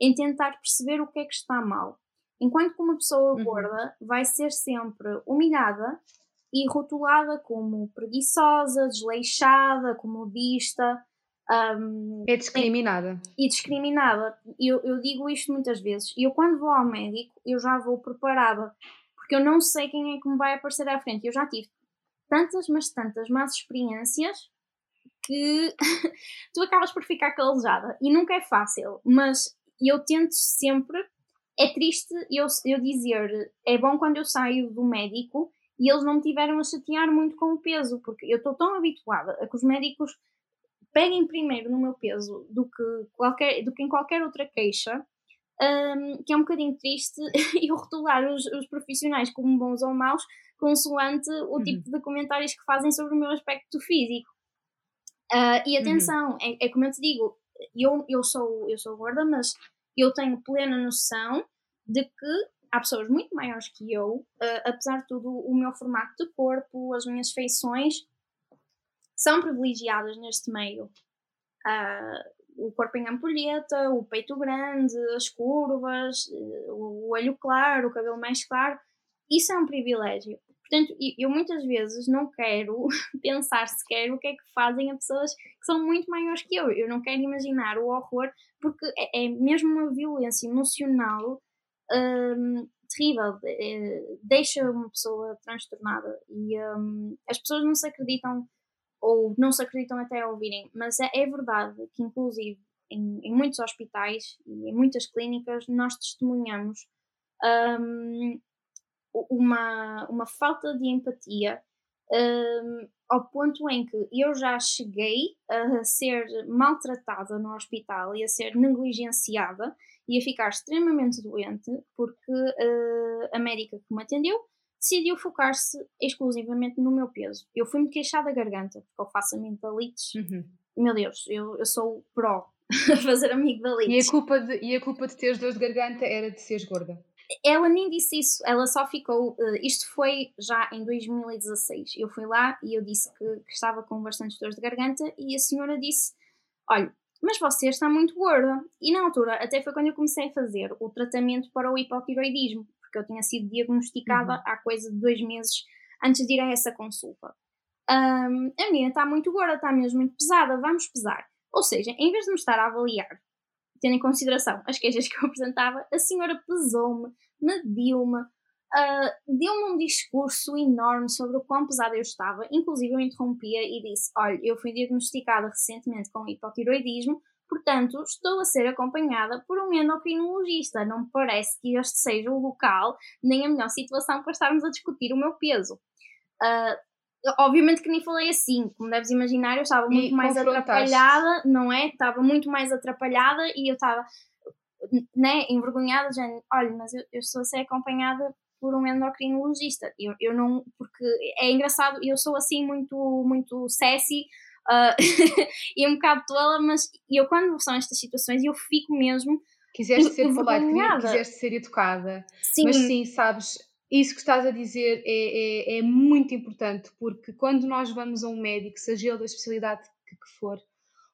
em tentar perceber o que é que está mal. Enquanto que uma pessoa uhum. gorda vai ser sempre humilhada e rotulada como preguiçosa, desleixada, comodista. Um, é discriminada. E, e discriminada. Eu, eu digo isto muitas vezes. Eu, quando vou ao médico, eu já vou preparada. Porque eu não sei quem é que me vai aparecer à frente. Eu já tive tantas, mas tantas más experiências que tu acabas por ficar calejada. E nunca é fácil, mas eu tento sempre. É triste eu, eu dizer, é bom quando eu saio do médico e eles não me tiveram a chatear muito com o peso, porque eu estou tão habituada a que os médicos peguem primeiro no meu peso do que, qualquer, do que em qualquer outra queixa, um, que é um bocadinho triste eu rotular os, os profissionais como bons ou maus, consoante o uhum. tipo de comentários que fazem sobre o meu aspecto físico. Uh, e uhum. atenção, uhum. é, é, como eu te digo, eu, eu, sou, eu sou gorda, mas eu tenho plena noção de que há pessoas muito maiores que eu, uh, apesar de tudo, o meu formato de corpo, as minhas feições são privilegiadas neste meio. Uh, o corpo em ampulheta, o peito grande, as curvas, o olho claro, o cabelo mais claro, isso é um privilégio. Portanto, eu muitas vezes não quero pensar sequer o que é que fazem a pessoas que são muito maiores que eu. Eu não quero imaginar o horror, porque é, é mesmo uma violência emocional hum, terrível. É, deixa uma pessoa transtornada. E hum, as pessoas não se acreditam, ou não se acreditam até a ouvirem, mas é, é verdade que, inclusive, em, em, muitos hospitais e em muitas clínicas, nós testemunhamos. Um, uma, uma falta de empatia um, ao ponto em que eu já cheguei a ser maltratada no hospital e a ser negligenciada e a ficar extremamente doente porque uh, a médica que me atendeu decidiu focar-se exclusivamente no meu peso. Eu fui-me queixar da garganta, porque eu faço amigdalites. Uhum. Meu Deus, eu, eu sou pró a fazer amigdalites. E a, culpa de, e a culpa de teres dores de garganta era de seres gorda? Ela nem disse isso, ela só ficou. Uh, isto foi já em 2016. Eu fui lá e eu disse que, que estava com bastantes dores de garganta e a senhora disse: Olha, mas você está muito gorda. E na altura, até foi quando eu comecei a fazer o tratamento para o hipotiroidismo, porque eu tinha sido diagnosticada uhum. há coisa de dois meses antes de ir a essa consulta. Um, a menina está muito gorda, está mesmo muito pesada, vamos pesar. Ou seja, em vez de me estar a avaliar, tendo em consideração as queixas que eu apresentava, a senhora pesou-me, mediu-me, uh, deu-me um discurso enorme sobre o quão pesada eu estava. Inclusive, eu interrompia e disse: Olha, eu fui diagnosticada recentemente com hipotiroidismo, portanto, estou a ser acompanhada por um endocrinologista. Não me parece que este seja o local nem a melhor situação para estarmos a discutir o meu peso. Uh, obviamente que nem falei assim, como deves imaginar, eu estava muito e mais atrapalhada, não é? Estava muito mais atrapalhada e eu estava né, envergonhada, já, olha, mas eu, eu estou a ser acompanhada por um endocrinologista. Eu, eu não, porque é engraçado, eu sou assim muito, muito sassy uh, e um bocado tola, mas eu quando são estas situações eu fico mesmo. Quiseste ser falada, quiseste ser educada. Sim. Mas sim, sabes, isso que estás a dizer é, é, é, muito importante, porque quando nós vamos a um médico, seja ele da especialidade que, que for,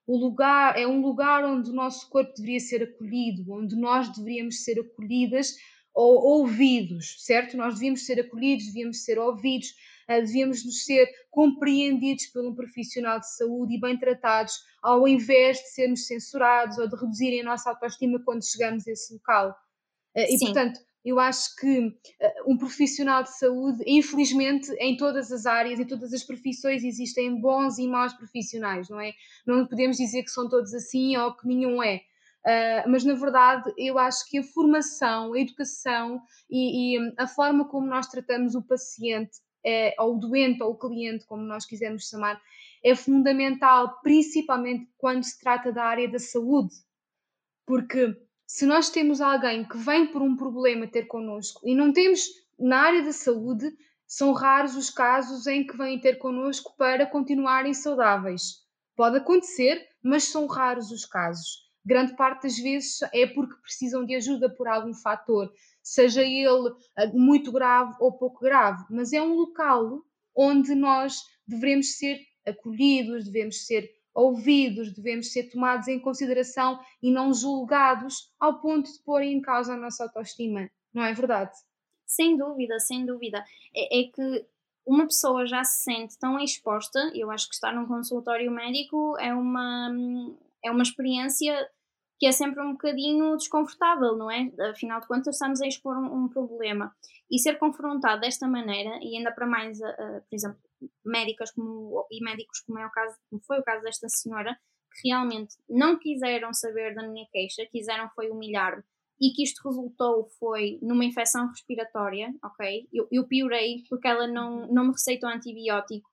o lugar é um lugar onde o nosso corpo deveria ser acolhido, onde nós deveríamos ser acolhidas ou ouvidos, certo? Nós devíamos ser acolhidos, devíamos ser ouvidos, devíamos nos ser compreendidos por um profissional de saúde e bem tratados, ao invés de sermos censurados ou de reduzirem a nossa autoestima quando chegamos a esse local. Uh, e, portanto, eu acho que uh, um profissional de saúde, infelizmente, em todas as áreas, em todas as profissões, existem bons e maus profissionais, não é? Não podemos dizer que são todos assim ou que nenhum é. Uh, mas na verdade eu acho que a formação, a educação e, e a forma como nós tratamos o paciente, é, ou doente ou cliente, como nós quisermos chamar, é fundamental, principalmente quando se trata da área da saúde. Porque se nós temos alguém que vem por um problema ter connosco e não temos na área da saúde, são raros os casos em que vêm ter connosco para continuarem saudáveis. Pode acontecer, mas são raros os casos grande parte das vezes é porque precisam de ajuda por algum fator, seja ele ah, muito grave ou pouco grave, mas é um local onde nós devemos ser acolhidos, devemos ser ouvidos, devemos ser tomados em consideração e não julgados ao ponto de pôr em causa a nossa autoestima, não é verdade? Sem dúvida, sem dúvida. É, é que uma pessoa já se sente tão exposta, eu acho que estar num consultório médico é uma é uma experiência que é sempre um bocadinho desconfortável, não é? Afinal de contas, estamos a expor um, um problema. E ser confrontado desta maneira, e ainda para mais, uh, por exemplo, médicas como, e médicos, como, é o caso, como foi o caso desta senhora, que realmente não quiseram saber da minha queixa, quiseram foi humilhar-me, e que isto resultou foi numa infecção respiratória, ok? Eu, eu piorei porque ela não, não me receitou antibiótico,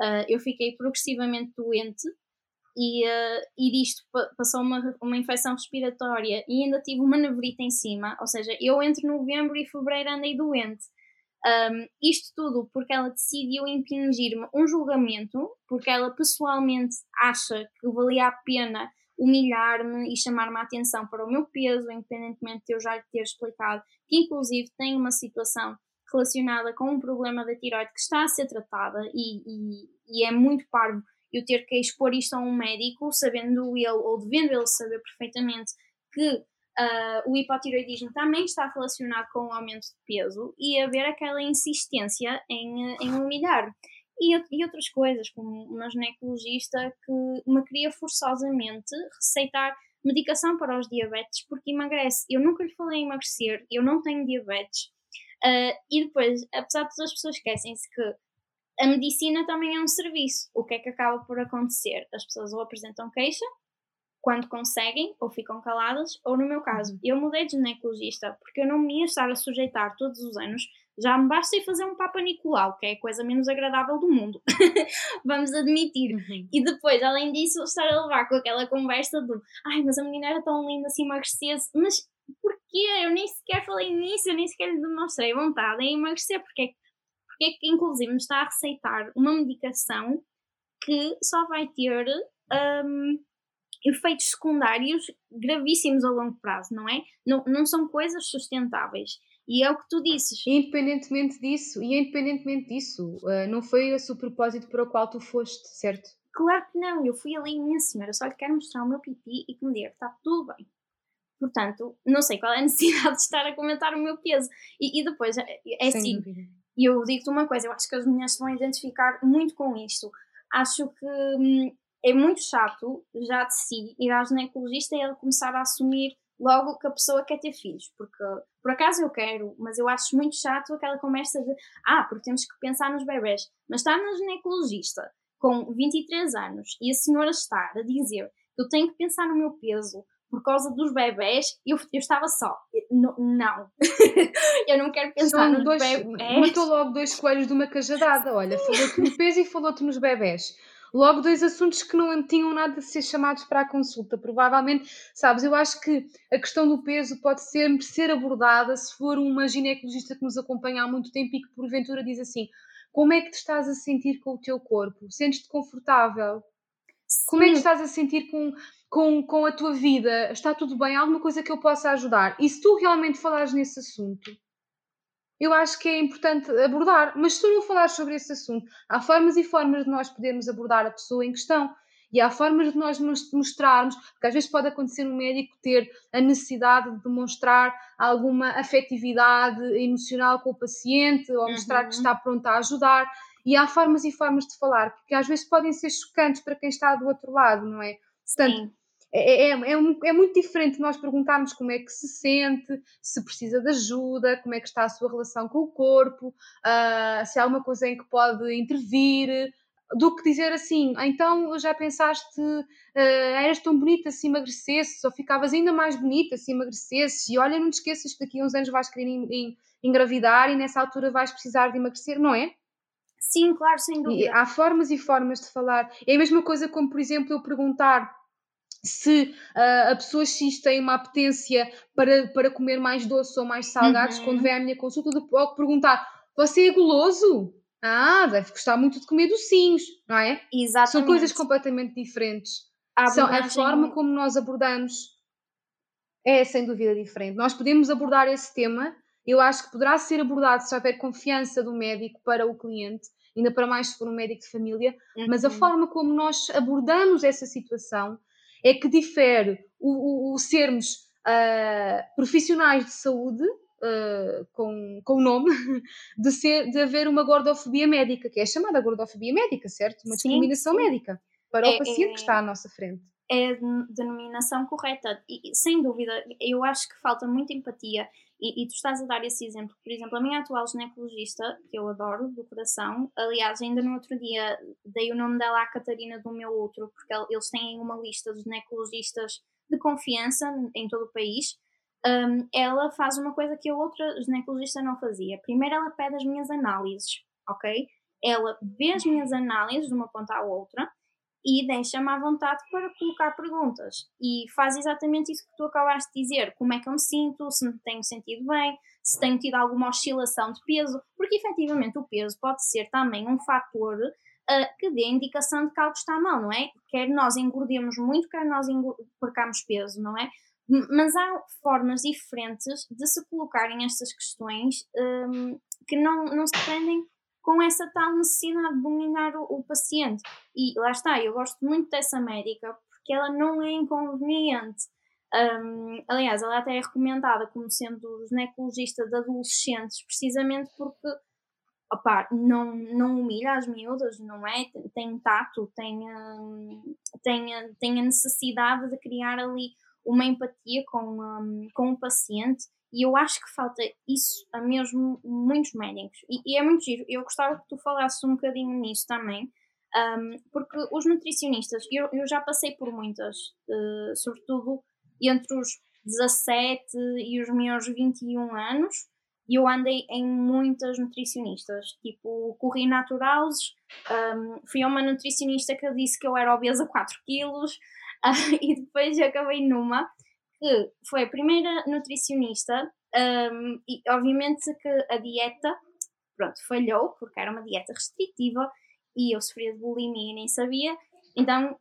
uh, eu fiquei progressivamente doente, e, uh, e disto passou uma, uma infecção respiratória e ainda tive uma nevrita em cima, ou seja, eu entre novembro e fevereiro andei doente. Um, isto tudo porque ela decidiu impingir-me um julgamento, porque ela pessoalmente acha que valia a pena humilhar-me e chamar-me a atenção para o meu peso, independentemente de eu já lhe ter explicado que, inclusive, tem uma situação relacionada com um problema da tiroide que está a ser tratada e, e, e é muito parvo eu ter que expor isto a um médico, sabendo ele ou devendo ele saber perfeitamente que uh, o hipotiroidismo também está relacionado com o aumento de peso e haver aquela insistência em, em humilhar. E, e outras coisas, como uma ginecologista que me queria forçosamente receitar medicação para os diabetes porque emagrece. Eu nunca lhe falei em emagrecer, eu não tenho diabetes. Uh, e depois, apesar de todas as pessoas esquecem-se que a medicina também é um serviço. O que é que acaba por acontecer? As pessoas ou apresentam queixa quando conseguem, ou ficam caladas, ou no meu caso, uhum. eu mudei de ginecologista porque eu não me ia estar a sujeitar todos os anos. Já me basta ir fazer um Papa Nicolau, que é a coisa menos agradável do mundo. Vamos admitir. Uhum. E depois, além disso, estar a levar com aquela conversa do ai, mas a menina era tão linda se emagrecesse. Mas porquê? Eu nem sequer falei nisso, eu nem sequer lhe demonstrei vontade em emagrecer, porque é porque é que inclusive me está a receitar uma medicação que só vai ter um, efeitos secundários gravíssimos a longo prazo, não é? Não, não são coisas sustentáveis. E é o que tu disses. Independentemente disso, e independentemente disso, uh, não foi esse o propósito para o qual tu foste, certo? Claro que não, eu fui ali minha senhora, só lhe quero mostrar o meu pipi e que me diga que está tudo bem. Portanto, não sei qual é a necessidade de estar a comentar o meu peso. E, e depois, é, é assim, e eu digo-te uma coisa, eu acho que as mulheres vão identificar muito com isto. Acho que hum, é muito chato, já de si, ir à ginecologista e ela começar a assumir logo que a pessoa quer ter filhos, porque por acaso eu quero, mas eu acho muito chato aquela conversa de ah, porque temos que pensar nos bebés, mas estar na ginecologista com 23 anos e a senhora estar a dizer que eu tenho que pensar no meu peso, por causa dos bebés, eu, eu estava só. não, não. eu não quero pensar São nos dois, bebés. Matou logo dois coelhos de uma cajadada. Olha, falou-te no peso e falou-te nos bebés. Logo, dois assuntos que não tinham nada de ser chamados para a consulta. Provavelmente, sabes, eu acho que a questão do peso pode ser, ser abordada se for uma ginecologista que nos acompanha há muito tempo e que porventura diz assim: como é que te estás a sentir com o teu corpo? Sentes-te confortável? Como é que estás a sentir com com, com a tua vida, está tudo bem, há alguma coisa que eu possa ajudar? E se tu realmente falares nesse assunto, eu acho que é importante abordar. Mas se tu não falares sobre esse assunto, há formas e formas de nós podermos abordar a pessoa em questão. E há formas de nós mostrarmos, porque às vezes pode acontecer um médico ter a necessidade de demonstrar alguma afetividade emocional com o paciente ou mostrar uhum. que está pronto a ajudar. E há formas e formas de falar, porque às vezes podem ser chocantes para quem está do outro lado, não é? Portanto, Sim. É, é, é, é, muito diferente nós perguntarmos como é que se sente, se precisa de ajuda, como é que está a sua relação com o corpo, uh, se há alguma coisa em que pode intervir, do que dizer assim, ah, então já pensaste, uh, eras tão bonita se emagrecesses, ou ficavas ainda mais bonita se emagrecesses, e olha, não te esqueças que daqui a uns anos vais querer engravidar e nessa altura vais precisar de emagrecer, não é? Sim, claro, sem dúvida. E há formas e formas de falar. É a mesma coisa como, por exemplo, eu perguntar se uh, a pessoa X tem uma apetência para, para comer mais doce ou mais salgados, uhum. quando vem à minha consulta, eu perguntar: você é goloso? Ah, deve gostar muito de comer docinhos, não é? Exatamente. São coisas completamente diferentes. A, São, a forma como nós abordamos é sem dúvida diferente. Nós podemos abordar esse tema, eu acho que poderá ser abordado se houver confiança do médico para o cliente, ainda para mais se for um médico de família, uhum. mas a uhum. forma como nós abordamos essa situação é que difere o, o, o sermos uh, profissionais de saúde, uh, com, com o nome, de, ser, de haver uma gordofobia médica, que é chamada gordofobia médica, certo? Uma discriminação sim. médica para é, o paciente é, que está à nossa frente. É a denominação correta. E, sem dúvida, eu acho que falta muita empatia e, e, tu estás a dar esse exemplo. Por exemplo, a minha atual ginecologista, que eu adoro, do coração, aliás, ainda no outro dia dei o nome dela à Catarina do meu outro, porque eles têm uma lista de ginecologistas de confiança em todo o país. Um, ela faz uma coisa que a outra ginecologista não fazia. Primeiro, ela pede as minhas análises, ok? Ela vê as minhas análises de uma ponta à outra e deixa-me à vontade para colocar perguntas. E faz exatamente isso que tu acabaste de dizer: como é que eu me sinto, se me tenho sentido bem, se tenho tido alguma oscilação de peso, porque efetivamente o peso pode ser também um fator uh, que dê indicação de que algo está mal, não é? Quer nós engordemos muito, quer nós percamos peso, não é? Mas há formas diferentes de se colocarem estas questões um, que não, não se prendem com essa tal necessidade de dominar o, o, paciente. E lá está, eu gosto muito dessa médica porque ela não é inconveniente. Um, aliás, ela até é recomendada como sendo ginecologista de adolescentes, precisamente porque opa, não, não humilha as miúdas, não é? Tem tato, tem, tem, tem a necessidade de criar ali uma empatia com, um, com o paciente e eu acho que falta isso a mesmo muitos médicos. E, e, é muito giro. Eu gostava que tu falasses um bocadinho nisso também, um, porque os nutricionistas, eu, eu já passei por muitas, uh, sobretudo entre os 17 e os meus 21 anos, e eu andei em muitas nutricionistas, tipo, corri naturals, um, fui a uma nutricionista que disse que eu era obesa 4 quilos, uh, e depois acabei numa que foi a primeira nutricionista um, e obviamente que a dieta pronto, falhou, porque era uma dieta restritiva e eu sofria de bulimia e nem sabia. Então,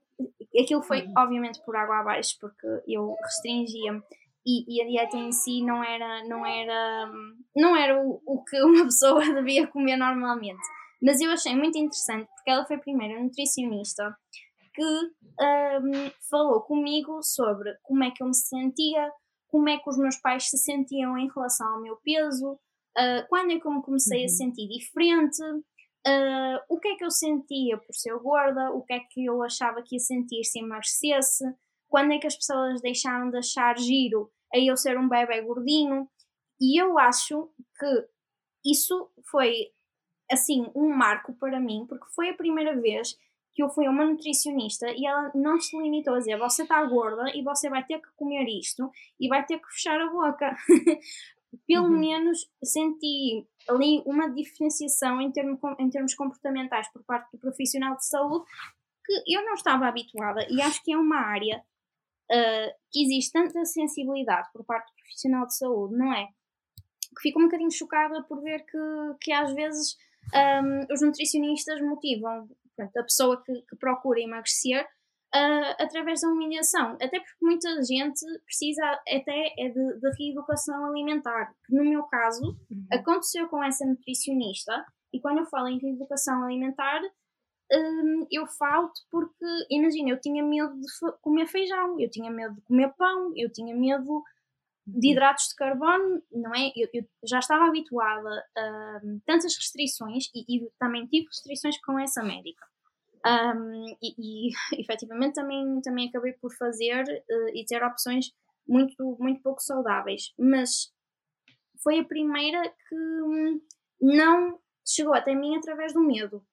aquilo foi, uhum. obviamente, por água abaixo, porque eu restringia-me e, e, a dieta em si não era, não era, não era o, o que uma pessoa devia comer normalmente. Mas eu achei muito interessante porque ela foi a primeira nutricionista que um, falou comigo sobre como é que eu me sentia, como é que os meus pais se sentiam em relação ao meu peso, uh, quando é que eu me comecei uhum. a sentir diferente, uh, o que é que eu sentia por ser gorda, o que é que eu achava que ia sentir se emagrecesse, quando é que as pessoas deixaram de achar giro a eu ser um bebê gordinho. E eu acho que isso foi assim um marco para mim, porque foi a primeira vez que eu fui a uma nutricionista e ela não se limitou a dizer você está gorda e você vai ter que comer isto e vai ter que fechar a boca. Pelo uhum. menos senti ali uma diferenciação em, termo, em termos comportamentais por parte do profissional de saúde que eu não estava habituada e acho que é uma área uh, que existe tanta sensibilidade por parte do profissional de saúde, não é? Que fico um bocadinho chocada por ver que, que às vezes um, os nutricionistas motivam portanto, a pessoa que, que procura emagrecer uh, através da humilhação. Até porque muita gente precisa até é de, de reeducação alimentar, que no meu caso uhum. aconteceu com essa nutricionista, e quando eu falo em reeducação alimentar, um, eu falo porque, imagina, eu tinha medo de comer feijão, eu tinha medo de comer pão, eu tinha medo de uhum. hidratos de carbono, não é? Eu, eu já estava habituada a um, tantas restrições e, e, também tive restrições com essa médica. Um, e, e efetivamente também, também acabei por fazer uh, e ter opções muito, muito pouco saudáveis, mas foi a primeira que hum, não chegou até mim através do medo.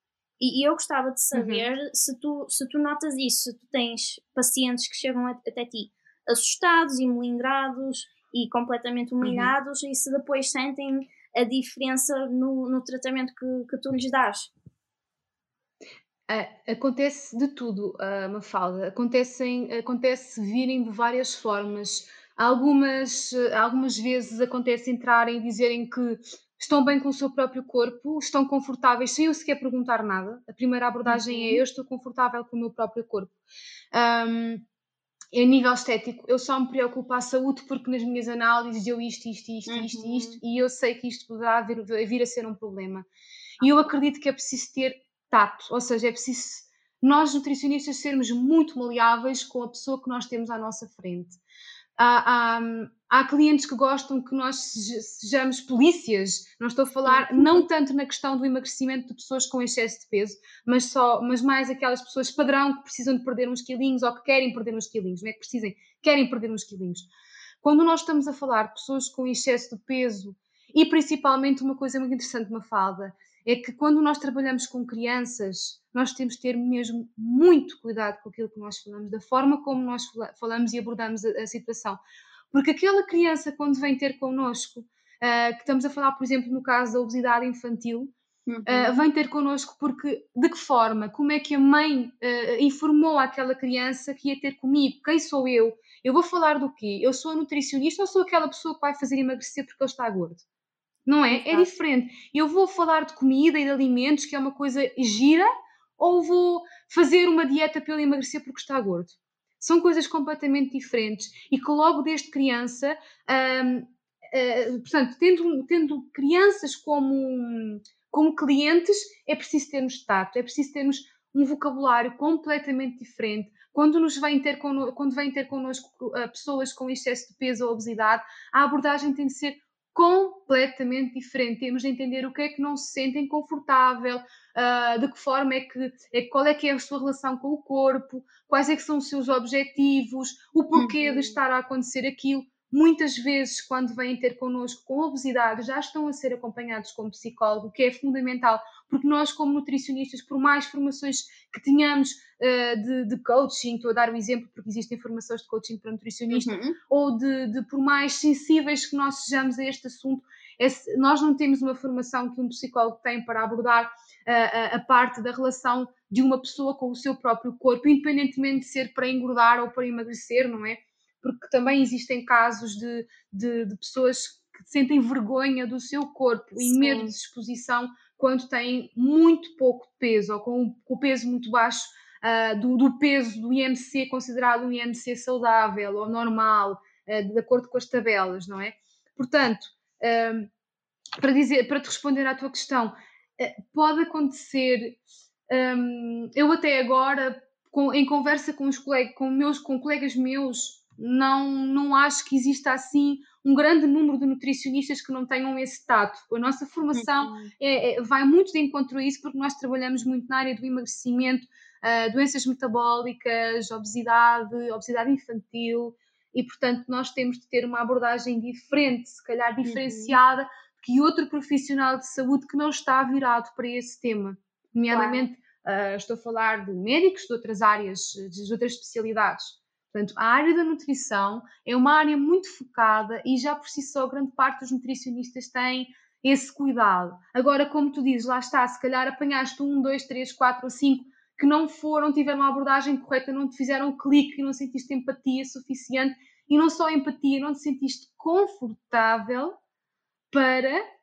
E, e eu gostava de saber uhum. se, tu, se tu notas isso, se tu tens pacientes que chegam até ti assustados e melindrados e completamente uhum. humilhados uhum. e se depois sentem a diferença no, no tratamento que, que tu lhes dás. Uh, acontece de tudo, uh, Mafalda. Acontecem, acontece virem de várias formas. Algumas, algumas vezes acontece entrarem e dizerem que estão bem com o seu próprio corpo, estão confortáveis sem eu sequer perguntar nada. A primeira abordagem é, uhum. é eu estou confortável com o meu próprio corpo. Um, a nível estético, eu só me preocupo à saúde porque nas minhas análises eu isto, isto, isto, uhum. isto, isto, e eu sei que isto poderá vir, vir a ser um problema. E eu acredito que é preciso ter tato, ou seja, é preciso nós nutricionistas sermos muito maleáveis com a pessoa que nós temos à nossa frente. Há, há, há, clientes que gostam que nós sejamos polícias. Não estou a falar não tanto na questão do emagrecimento de pessoas com excesso de peso, mas só, mas mais aquelas pessoas padrão que precisam de perder uns quilinhos ou que querem perder uns quilinhos, não é que precisem, querem perder uns quilinhos. Quando nós estamos a falar de pessoas com excesso de peso e principalmente uma coisa muito interessante, Mafalda, é que quando nós trabalhamos com crianças, nós temos de ter mesmo muito cuidado com aquilo que nós falamos, da forma como nós falamos e abordamos a, a situação. Porque aquela criança, quando vem ter connosco, uh, que estamos a falar, por exemplo, no caso da obesidade infantil, uhum. uh, vem ter connosco porque, de que forma, como é que a mãe uh, informou aquela criança que ia ter comigo? Quem sou eu? Eu vou falar do quê? Eu sou a nutricionista ou sou aquela pessoa que vai fazer emagrecer porque ele está gordo? Não é? É diferente. Eu vou falar de comida e de alimentos, que é uma coisa gira, ou vou fazer uma dieta para ele emagrecer porque está gordo? São coisas completamente diferentes e que logo desde criança, hum, uh, portanto, tendo, tendo crianças como, como clientes, é preciso termos tato, é preciso termos um vocabulário completamente diferente. Quando nos vêm ter, connosco, quando vêm ter connosco uh, pessoas com excesso de peso ou obesidade, a abordagem tem de ser completamente diferente. Temos de entender o que é que não se sentem confortável, uh, de que forma é que, é, qual é que é a sua relação com o corpo, quais é que são os seus objetivos, o porquê uhum. de estar a acontecer aquilo. Muitas vezes, quando vêm ter connosco com obesidade, já estão a ser acompanhados como psicólogo, que é fundamental, porque nós, como nutricionistas, por mais formações que tenhamos uh, de, de, coaching, estou a dar um exemplo porque existem formações de coaching para nutricionista, uhum. ou de, de, por mais sensíveis que nós sejamos a este assunto, esse, nós não temos uma formação que um psicólogo tem para abordar uh, a, a parte da relação de uma pessoa com o seu próprio corpo, independentemente de ser para engordar ou para emagrecer, não é? Porque também existem casos de, de, de pessoas que sentem vergonha do seu corpo Sim. e medo de exposição quando têm muito pouco peso ou com o peso muito baixo uh, do, do, peso do IMC considerado um IMC saudável ou normal, uh, de acordo com as tabelas, não é? Portanto, uh, para, dizer, para te responder à tua questão, pode acontecer, um, eu até agora, com, em conversa com, os colegas, com, meus, com colegas meus, não, não acho que exista assim um grande número de nutricionistas que não tenham esse tato. A nossa formação uhum. é, é, vai muito de encontro a isso porque nós trabalhamos muito na área do emagrecimento, uh, doenças metabólicas, obesidade, obesidade infantil, e portanto nós temos de ter uma abordagem diferente, se calhar uhum. diferenciada, uhum. que outro profissional de saúde que não está virado para esse tema. Nomeadamente, claro. uh, estou a falar de médicos de outras áreas, de outras especialidades. Portanto, a área da nutrição é uma área muito focada e já por si só grande parte dos nutricionistas têm esse cuidado. Agora, como tu dizes, lá está, se calhar apanhaste um, dois, três, quatro ou cinco que não foram, tiveram a abordagem correta, não te fizeram clique e não sentiste empatia suficiente e não só empatia, não te sentiste confortável para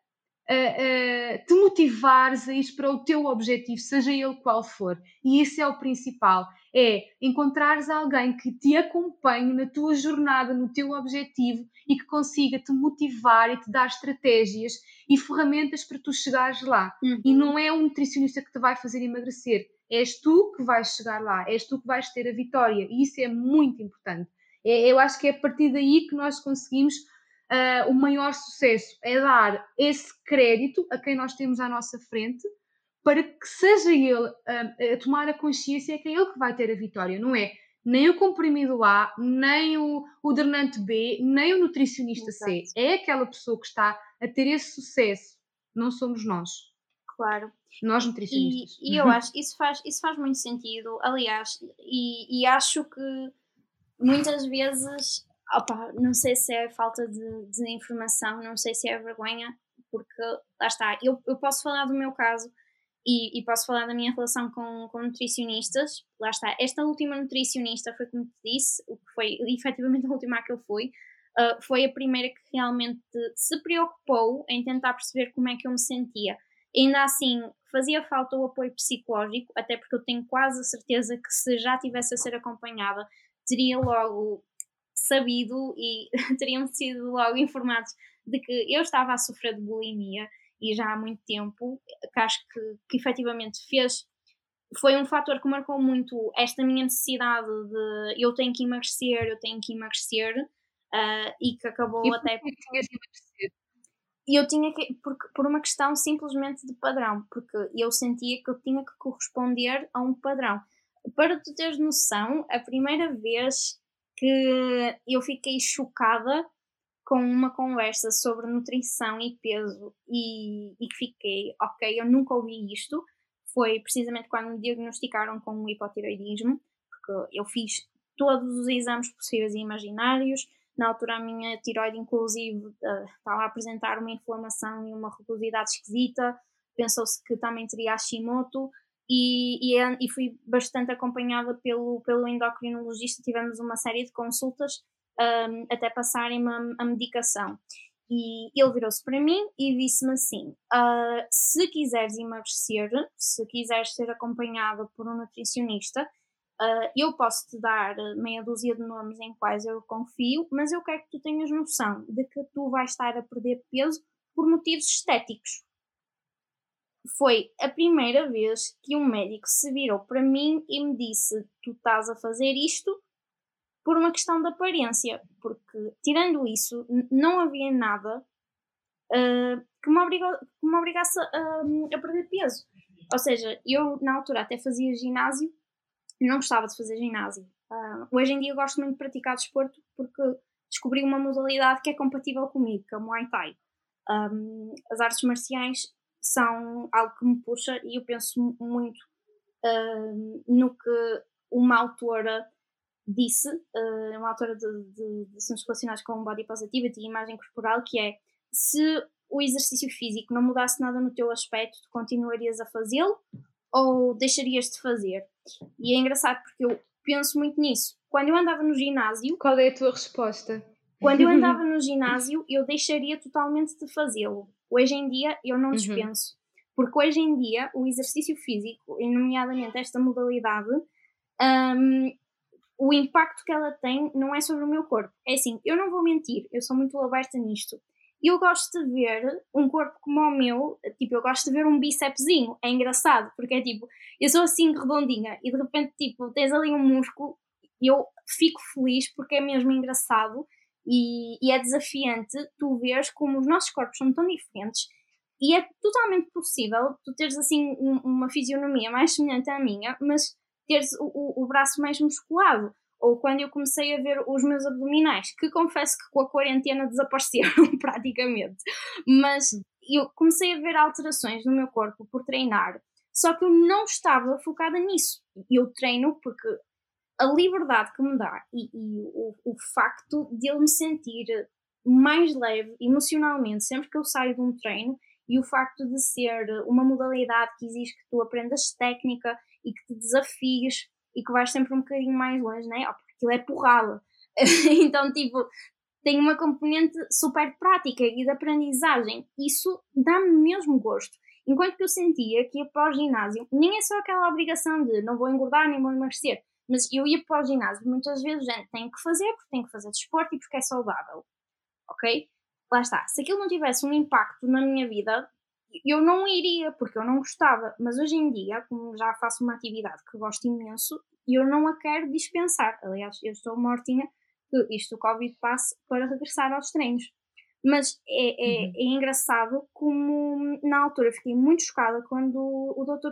uh, uh, te motivares a ir para o teu objetivo, seja ele qual for. E esse é o principal, é encontrares alguém que te acompanhe na tua jornada, no teu objetivo e que consiga te motivar e te dar estratégias e ferramentas para tu chegares lá. Uhum. E não é um nutricionista que te vai fazer emagrecer, és tu que vais chegar lá, és tu que vais ter a vitória. E isso é muito importante. É, eu acho que é a partir daí que nós conseguimos uh, o maior sucesso é dar esse crédito a quem nós temos à nossa frente para que seja ele uh, a tomar a consciência que é ele que vai ter a vitória, não é? Nem o comprimido A, nem o, o drenante B, nem o nutricionista Exato. C. É aquela pessoa que está a ter esse sucesso, não somos nós. Claro. Nós nutricionistas. E, e eu acho que isso faz, isso faz muito sentido, aliás, e, e acho que muitas vezes opa, não sei se é falta de, de, informação, não sei se é vergonha, porque lá está, eu, eu posso falar do meu caso e, e, posso falar da minha relação com, com nutricionistas. Lá está, esta última nutricionista foi como te disse, o que foi efetivamente a última que eu fui, uh, foi a primeira que realmente se preocupou em tentar perceber como é que eu me sentia. Ainda assim, fazia falta o apoio psicológico, até porque eu tenho quase a certeza que se já tivesse a ser acompanhada, teria logo sabido e teriam sido logo informados de que eu estava a sofrer de bulimia e já há muito tempo, que acho que, que efetivamente fez. Foi um fator que marcou muito esta minha necessidade de eu tenho que emagrecer, eu tenho que emagrecer, uh, e que acabou e até. Tinhas emagrecer? Eu tinha que, por uma questão simplesmente de padrão, porque eu sentia que eu tinha que corresponder a um padrão. Para tu teres noção, a primeira vez que eu fiquei chocada com uma conversa sobre nutrição e peso e, e que fiquei, ok, eu nunca ouvi isto. Foi precisamente quando me diagnosticaram com o hipotiroidismo, porque eu fiz todos os exames possíveis e imaginários. Na altura, a minha tiroide, inclusive, uh, estava a apresentar uma inflamação e uma rugosidade esquisita. Pensou-se que também teria Hashimoto e, e, e, fui bastante acompanhada pelo, pelo endocrinologista. Tivemos uma série de consultas um, até passarem-me a, a, medicação. E ele virou-se para mim e disse-me assim: uh, se quiseres emagrecer, se quiseres ser acompanhada por um nutricionista, uh, eu posso te dar meia dúzia de nomes em quais eu confio, mas eu quero que tu tenhas noção de que tu vais estar a perder peso por motivos estéticos foi a primeira vez que um médico se virou para mim e me disse: Tu estás a fazer isto por uma questão de aparência, porque tirando isso, não havia nada uh, que, me obrigou, que me obrigasse a, a, perder peso. Ou seja, eu na altura até fazia ginásio, não gostava de fazer ginásio. Uh, hoje em dia gosto muito de praticar desporto porque descobri uma modalidade que é compatível comigo, que é o Muay Thai. Um, as artes marciais são algo que me puxa e eu penso muito uh, no que uma autora disse, uh, uma autora de, de, de assuntos relacionados com body positivity e imagem corporal, que é se o exercício físico não mudasse nada no teu aspecto, tu continuarias a fazê-lo ou deixarias de fazer? E é engraçado porque eu penso muito nisso. Quando eu andava no ginásio. Qual é a tua resposta? Quando eu andava no ginásio, eu deixaria totalmente de fazê-lo. Hoje em dia, eu não uhum. dispenso. Uhum. Porque hoje em dia, o exercício físico, e nomeadamente esta modalidade, um, o impacto que ela tem não é sobre o meu corpo. É assim, eu não vou mentir, eu sou muito aberta nisto. Eu gosto de ver um corpo como o meu, tipo, eu gosto de ver um bícepsinho, é engraçado, porque é tipo, eu sou assim redondinha e de repente, tipo, tens ali um músculo e eu fico feliz porque é mesmo engraçado e, e é desafiante tu veres como os nossos corpos são tão diferentes e é totalmente possível tu teres assim um, uma fisionomia mais semelhante à minha, mas teres o, o, o, braço mais musculado. Ou quando eu comecei a ver os meus abdominais, que confesso que com a quarentena desapareceram praticamente, mas eu comecei a ver alterações no meu corpo por treinar, só que eu não estava focada nisso. Eu treino porque a liberdade que me dá e, e o, o facto de eu me sentir mais leve emocionalmente sempre que eu saio de um treino e o facto de ser uma modalidade que exige que tu aprendas técnica e que te desafies e que vais sempre um bocadinho mais longe, né? Porque aquilo é porrada. então, tipo, tem uma componente super prática e de aprendizagem. Isso dá-me mesmo gosto. Enquanto que eu sentia que ia para o ginásio, nem é só aquela obrigação de não vou engordar nem vou emagrecer, mas eu ia para o ginásio muitas vezes, gente, tenho que fazer porque tenho que fazer desporto e porque é saudável. Ok? Lá está. Se aquilo não tivesse um impacto na minha vida, eu não iria, porque eu não gostava. Mas hoje em dia, como já faço uma atividade que gosto imenso, eu não a quero dispensar. Aliás, eu estou mortinha que isto o Covid passe para regressar aos treinos. Mas é, é, uhum. é, engraçado como na altura fiquei muito chocada quando o, o Dr.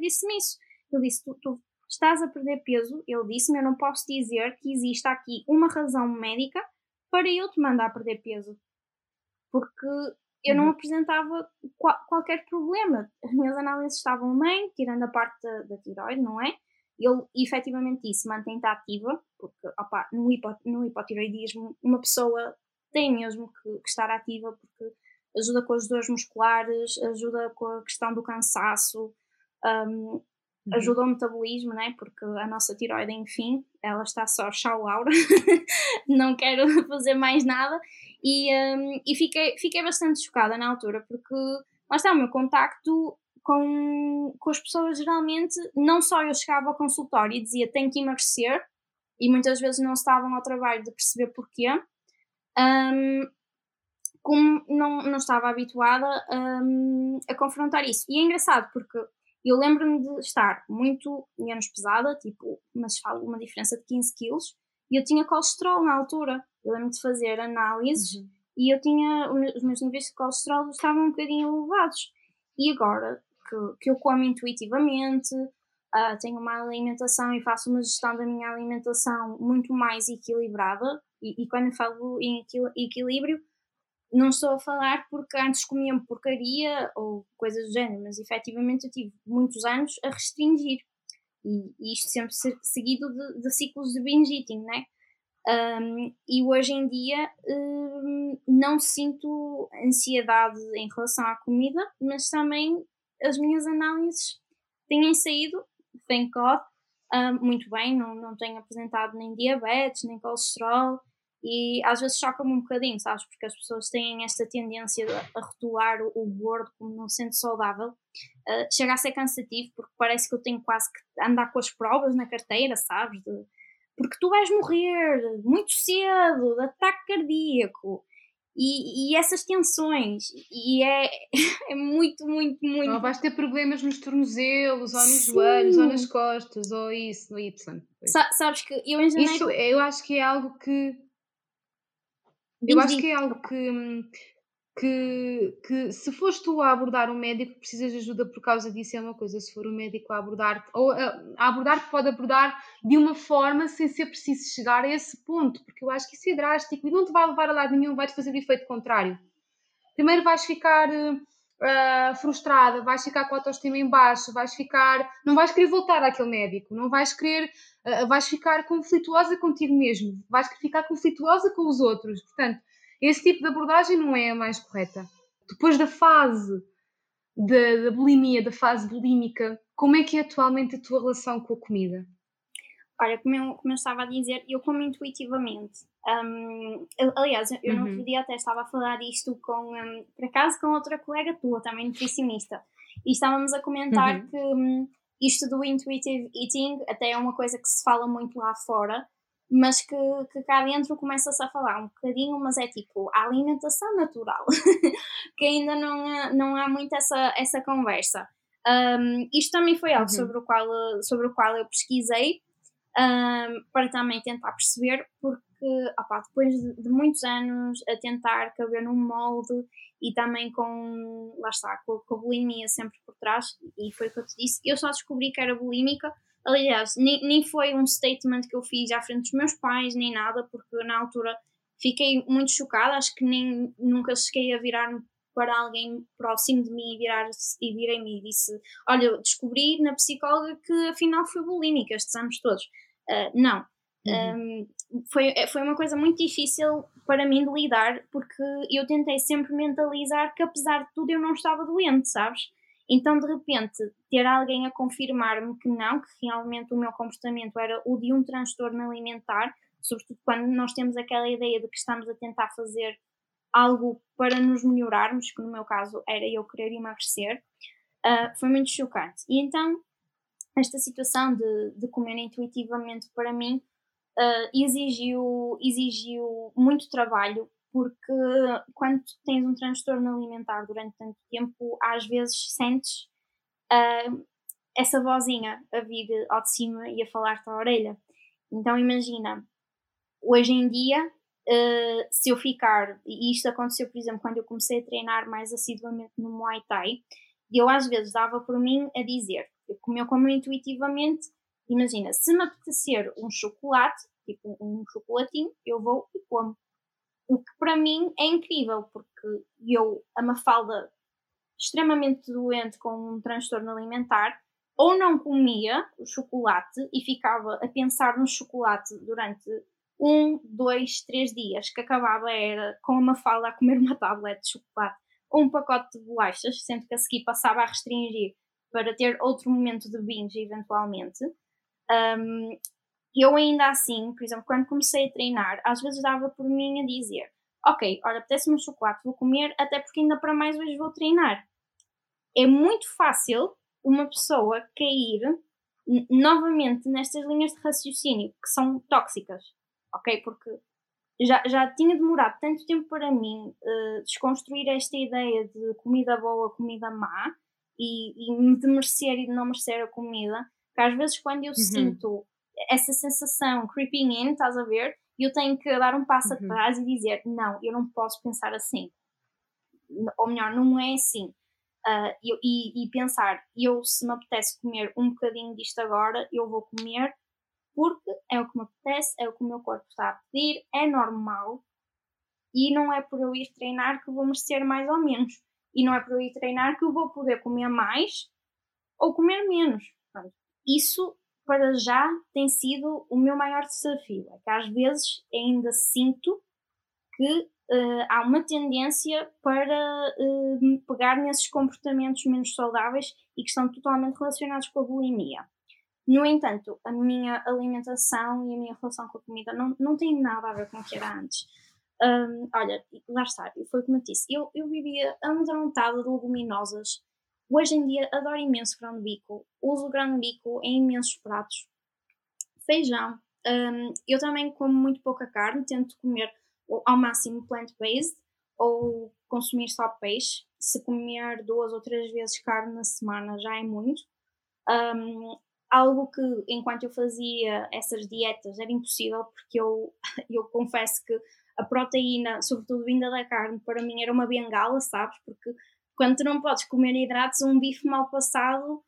Disse-me isso. Ele disse: tu, tu, estás a perder peso. Ele disse-me: Eu não posso dizer que exista aqui uma razão médica para eu te mandar a perder peso. Porque eu não uhum. apresentava qual, qualquer problema. As minhas análises estavam bem, tirando a parte da, da tiroide, não é? Ele efetivamente disse: mantém-te ativa, porque opa, no, hipo, no hipotiroidismo uma pessoa tem mesmo que, que, estar ativa, porque ajuda com as dores musculares, ajuda com a questão do cansaço, um, uhum. ajuda o metabolismo, né? porque a nossa tiroide, enfim, ela está só chau Laura, não quero fazer mais nada e, um, e fiquei, fiquei bastante chocada na altura, porque lá está o meu contacto com, com as pessoas geralmente, não só eu chegava ao consultório e dizia tenho que emagrecer, e muitas vezes não estavam ao trabalho de perceber porquê, um, como não, não estava habituada um, a confrontar isso. E é engraçado porque eu lembro-me de estar muito menos pesada, tipo, mas falo uma diferença de 15 quilos, e eu tinha colesterol na altura. Eu lembro de fazer análises uhum. e eu tinha, os meus níveis de colesterol estavam um bocadinho elevados. E agora que, que eu como intuitivamente, uh, tenho uma alimentação e faço uma gestão da minha alimentação muito mais equilibrada, e, e quando eu falo em equilíbrio, não estou a falar porque antes comia porcaria ou coisas do género, mas efetivamente eu tive muitos anos a restringir. E, e isto sempre seguido de, de, ciclos de binge eating, né? Um, e hoje em dia um, não sinto ansiedade em relação à comida, mas também as minhas análises têm saído, thank God, um, muito bem, não, não tenho apresentado nem diabetes, nem colesterol, e às vezes choca-me um bocadinho, sabes? Porque as pessoas têm esta tendência a rotular o, gordo como não sendo saudável. Uh, chega a ser cansativo porque parece que eu tenho quase que andar com as provas na carteira, sabes? De, porque tu vais morrer muito cedo de ataque cardíaco. E, e essas tensões, e é, é muito, muito, muito. Ou vais ter problemas nos tornozelos, ou nos Sim. joelhos, ou nas costas, ou isso, no Y. Sa sabes que eu em janeiro... Isso eu acho que é algo que eu acho que é algo que, que, que se fores tu a abordar um médico precisas de ajuda por causa disso é uma coisa, se for um médico a abordar ou a, a abordar pode abordar de uma forma sem ser preciso chegar a esse ponto, porque eu acho que isso é drástico e não te vai levar a lado nenhum, vai-te fazer o efeito contrário. Primeiro vais ficar uh, frustrada, vais ficar com a autoestima em baixo, vais ficar, não vais querer voltar àquele médico, não vais querer uh, vais ficar conflituosa contigo mesmo, vais ficar conflituosa com os outros. Portanto, esse tipo de abordagem não é a mais correta. Depois da fase da, bulimia, da fase bulímica, como é que é atualmente a tua relação com a comida? Olha, como eu, como eu estava a dizer, eu como intuitivamente. Um, aliás, eu, uhum. no outro dia até estava a falar isto com, um, por acaso, com outra colega tua, também nutricionista, e estávamos a comentar uhum. que um, isto do intuitive eating até é uma coisa que se fala muito lá fora, mas que, que cá dentro começa-se a falar um bocadinho, mas é tipo a alimentação natural, que ainda não, não há muito essa, essa conversa. Um, isto também foi algo uhum. sobre, o qual, sobre o qual eu pesquisei um, para também tentar perceber, porque opa, depois de, de, muitos anos a tentar caber num molde e também com, lá está, com, com a bulimia sempre por trás, e foi o que eu te disse, eu só descobri que era bulímica. Aliás, nem, nem foi um statement que eu fiz à frente dos meus pais, nem nada, porque na altura fiquei muito chocada, acho que nem nunca cheguei a virar-me para alguém próximo de mim e, virar e virei-me e disse: Olha, descobri na psicóloga que afinal foi bulímica estes anos todos. Uh, não. Uhum. Um, foi, foi uma coisa muito difícil para mim de lidar porque eu tentei sempre mentalizar que apesar de tudo eu não estava doente, sabes? Então de repente ter alguém a confirmar-me que não, que realmente o meu comportamento era o de um transtorno alimentar, sobretudo quando nós temos aquela ideia de que estamos a tentar fazer algo para nos melhorarmos, que no meu caso era eu querer emagrecer, uh, foi muito chocante. E então, esta situação de, de comer intuitivamente para mim uh, exigiu, exigiu muito trabalho, porque quando tens um transtorno alimentar durante tanto tempo, às vezes sentes uh, essa vozinha a vir ao de cima e a falar-te à orelha. Então imagina, hoje em dia Uh, se eu ficar, e isto aconteceu, por exemplo, quando eu comecei a treinar mais assiduamente no Muay Thai, eu às vezes dava por mim a dizer, eu como como intuitivamente, imagina, se me apetecer um chocolate, tipo um chocolatinho, eu vou e como. O que para mim é incrível, porque eu, a Mafalda, extremamente doente com um transtorno alimentar, ou não comia o chocolate e ficava a pensar no chocolate durante um, dois, três dias, que acabava era com uma fala a comer uma tablet de chocolate ou um pacote de bolachas, sendo que a seguir passava a restringir para ter outro momento de binge eventualmente. Um, eu ainda assim, por exemplo, quando comecei a treinar, às vezes dava por mim a dizer ok, olha, apetece-me um chocolate, vou comer, até porque ainda para mais hoje vou treinar. É muito fácil uma pessoa cair novamente nestas linhas de raciocínio que são tóxicas ok? Porque já, já tinha demorado tanto tempo para mim uh, desconstruir esta ideia de comida boa, comida má e, e de merecer e de não merecer a comida, que às vezes quando eu uhum. sinto essa sensação creeping in, estás a ver? Eu tenho que dar um passo uhum. atrás e dizer: não, eu não posso pensar assim. Ou melhor, não é assim. Uh, eu, e, e pensar, eu se me apetece comer um bocadinho disto agora, eu vou comer porque é o que me apetece, é o que o meu corpo está a pedir, é normal e não é por eu ir treinar que vou merecer mais ou menos. E não é por eu ir treinar que eu vou poder comer mais ou comer menos. Portanto, isso para já tem sido o meu maior desafio. É que às vezes ainda sinto que uh, há uma tendência para uh, pegar nesses comportamentos menos saudáveis e que estão totalmente relacionados com a bulimia. No entanto, a minha alimentação e a minha relação com a comida não, não tem nada a ver com o que era antes. Um, olha, lá está, foi como eu disse, eu, eu vivia amedrontada de leguminosas. Hoje em dia adoro imenso grão de bico, uso grão de bico em imensos pratos. Feijão. Um, eu também como muito pouca carne, tento comer ao máximo plant-based ou consumir só peixe. Se comer duas ou três vezes carne na semana já é muito. Um, algo que enquanto eu fazia essas dietas era impossível porque eu, eu confesso que a proteína, sobretudo vinda da carne, para mim era uma bengala, sabes? Porque quando tu não podes comer hidratos, um bife mal passado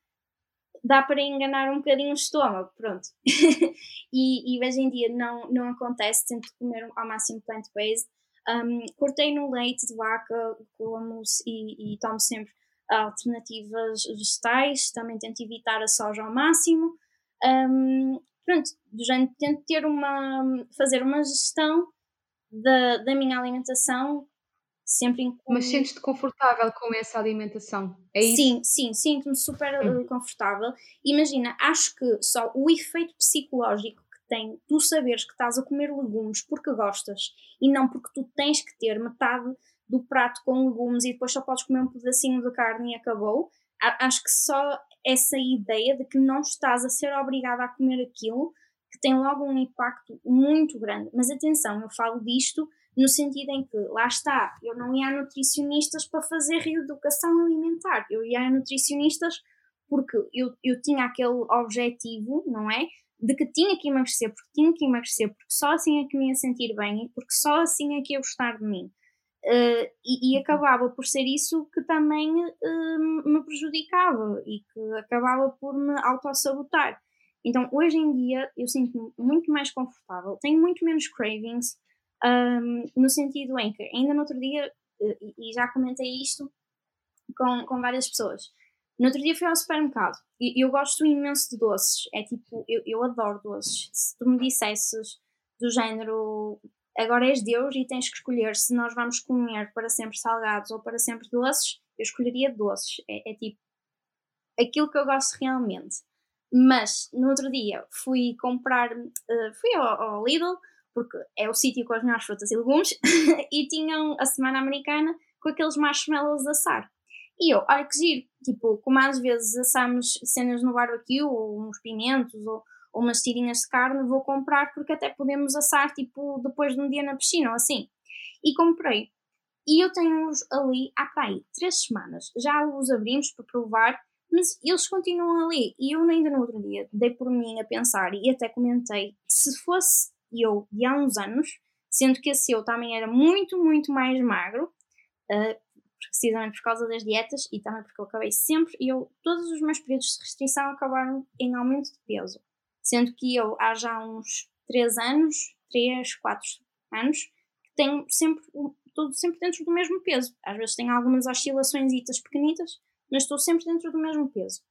dá para enganar um bocadinho o estômago, pronto. e, e, hoje em dia não, não acontece, tento comer ao máximo plant-based. Um, cortei no leite de vaca, como e, e tomo sempre alternativas vegetais, também tento evitar a soja ao máximo. Um, pronto, género, tento ter uma, fazer uma gestão da, da minha alimentação sempre em Mas sentes-te confortável com essa alimentação? É isso? Sim, sim, sinto-me super hum. confortável. Imagina, acho que só o efeito psicológico tem tu saberes que estás a comer legumes porque gostas e não porque tu tens que ter metade do prato com legumes e depois só podes comer um pedacinho de carne e acabou. Acho que só essa ideia de que não estás a ser obrigada a comer aquilo que tem logo um impacto muito grande. Mas atenção, eu falo disto no sentido em que, lá está, eu não ia a nutricionistas para fazer reeducação alimentar, eu ia a nutricionistas porque eu, eu tinha aquele objetivo, não é? De que tinha que emagrecer, porque tinha que emagrecer, porque só assim é que me ia sentir bem e porque só assim é que ia gostar de mim. Uh, e, e, acabava por ser isso que também uh, me prejudicava e que acabava por me autossabotar. Então, hoje em dia, eu sinto-me muito mais confortável, tenho muito menos cravings, um, no sentido em que, ainda no outro dia, uh, e já comentei isto com, com várias pessoas, no outro dia fui ao supermercado e eu gosto imenso de doces, é tipo, eu, eu adoro doces. Se tu me dissesses do género agora és Deus e tens que escolher se nós vamos comer para sempre salgados ou para sempre doces, eu escolheria doces. É, é tipo aquilo que eu gosto realmente. Mas no outro dia fui comprar, uh, fui ao, ao, Lidl, porque é o sítio com as melhores frutas e legumes, e tinham a semana americana com aqueles marshmallows assar. E eu, olha que giro, tipo, como às vezes assamos cenas no barbecue, ou uns pimentos, ou ou umas tirinhas de carne, vou comprar porque até podemos assar tipo depois de um dia na piscina ou assim. E comprei. E eu tenho-os ali há para aí três semanas. Já os abrimos para provar, mas eles continuam ali. E eu ainda no outro dia dei por mim a pensar e até comentei: se fosse eu de há uns anos, sendo que esse eu também era muito, muito mais magro, uh, precisamente por causa das dietas e também porque eu acabei sempre, e eu, todos os meus períodos de restrição acabaram em aumento de peso sendo que eu há já uns 3 anos, 3, 4 anos, que tenho sempre, estou sempre dentro do mesmo peso. Às vezes tenho algumas oscilações pequenitas, mas estou sempre dentro do mesmo peso.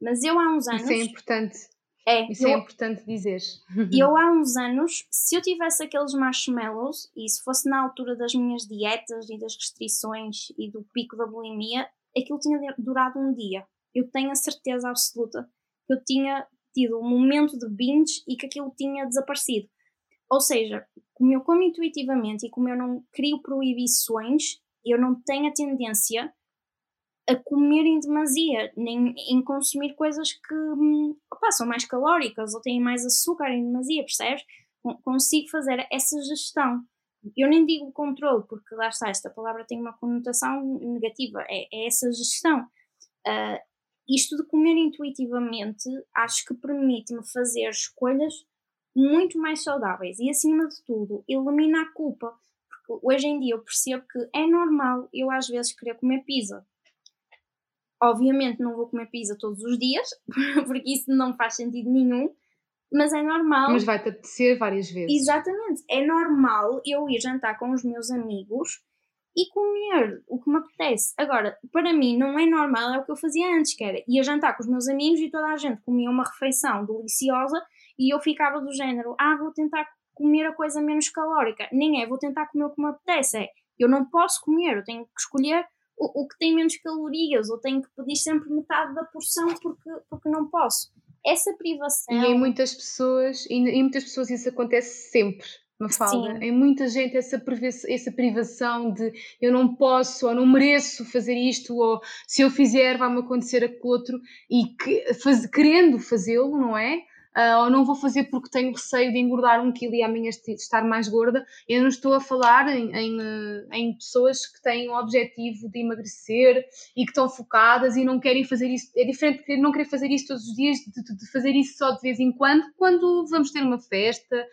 Mas eu há uns anos. Isso é importante. É, Isso é eu, é importante dizer. Eu há uns anos, se eu tivesse aqueles marshmallows e se fosse na altura das minhas dietas e das restrições e do pico da bulimia, aquilo tinha durado um dia. Eu tenho a certeza absoluta que eu tinha tido um momento de binge e que aquilo tinha desaparecido. Ou seja, como eu como intuitivamente e como eu não crio proibições, eu não tenho a tendência a comer em demasia, nem em consumir coisas que hum, opa, são mais calóricas ou têm mais açúcar em demasia, percebes? Consigo fazer essa gestão. Eu nem digo controle, porque lá está, esta palavra tem uma conotação negativa, é, é essa gestão. Uh, isto de comer intuitivamente acho que permite-me fazer escolhas muito mais saudáveis e, acima de tudo, elimina a culpa. Porque hoje em dia eu percebo que é normal eu às vezes querer comer pizza. Obviamente não vou comer pizza todos os dias, porque isso não faz sentido nenhum, mas é normal. Mas vai-te apetecer várias vezes. Exatamente. É normal eu ir jantar com os meus amigos e comer o que me apetece. Agora, para mim, não é normal, é o que eu fazia antes, que era ia jantar com os meus amigos e toda a gente comia uma refeição deliciosa e eu ficava do género, ah, vou tentar comer a coisa menos calórica. Nem é, vou tentar comer o que me apetece, é, eu não posso comer, eu tenho que escolher o, o que tem menos calorias, ou tenho que pedir sempre metade da porção porque, porque não posso. Essa privação... E em muitas pessoas, em muitas pessoas isso acontece sempre Mafalda, Sim. em muita gente essa, essa privação de eu não posso ou não mereço fazer isto ou se eu fizer vai-me acontecer aquilo outro e que, faz, querendo fazê-lo, não é? Uh, ou não vou fazer porque tenho receio de engordar um quilo e amanhã estar mais gorda. Eu não estou a falar em, em, em, pessoas que têm o objetivo de emagrecer e que estão focadas e não querem fazer isso. É diferente de não querer fazer isso todos os dias, de, de fazer isso só de vez em quando, quando vamos ter uma festa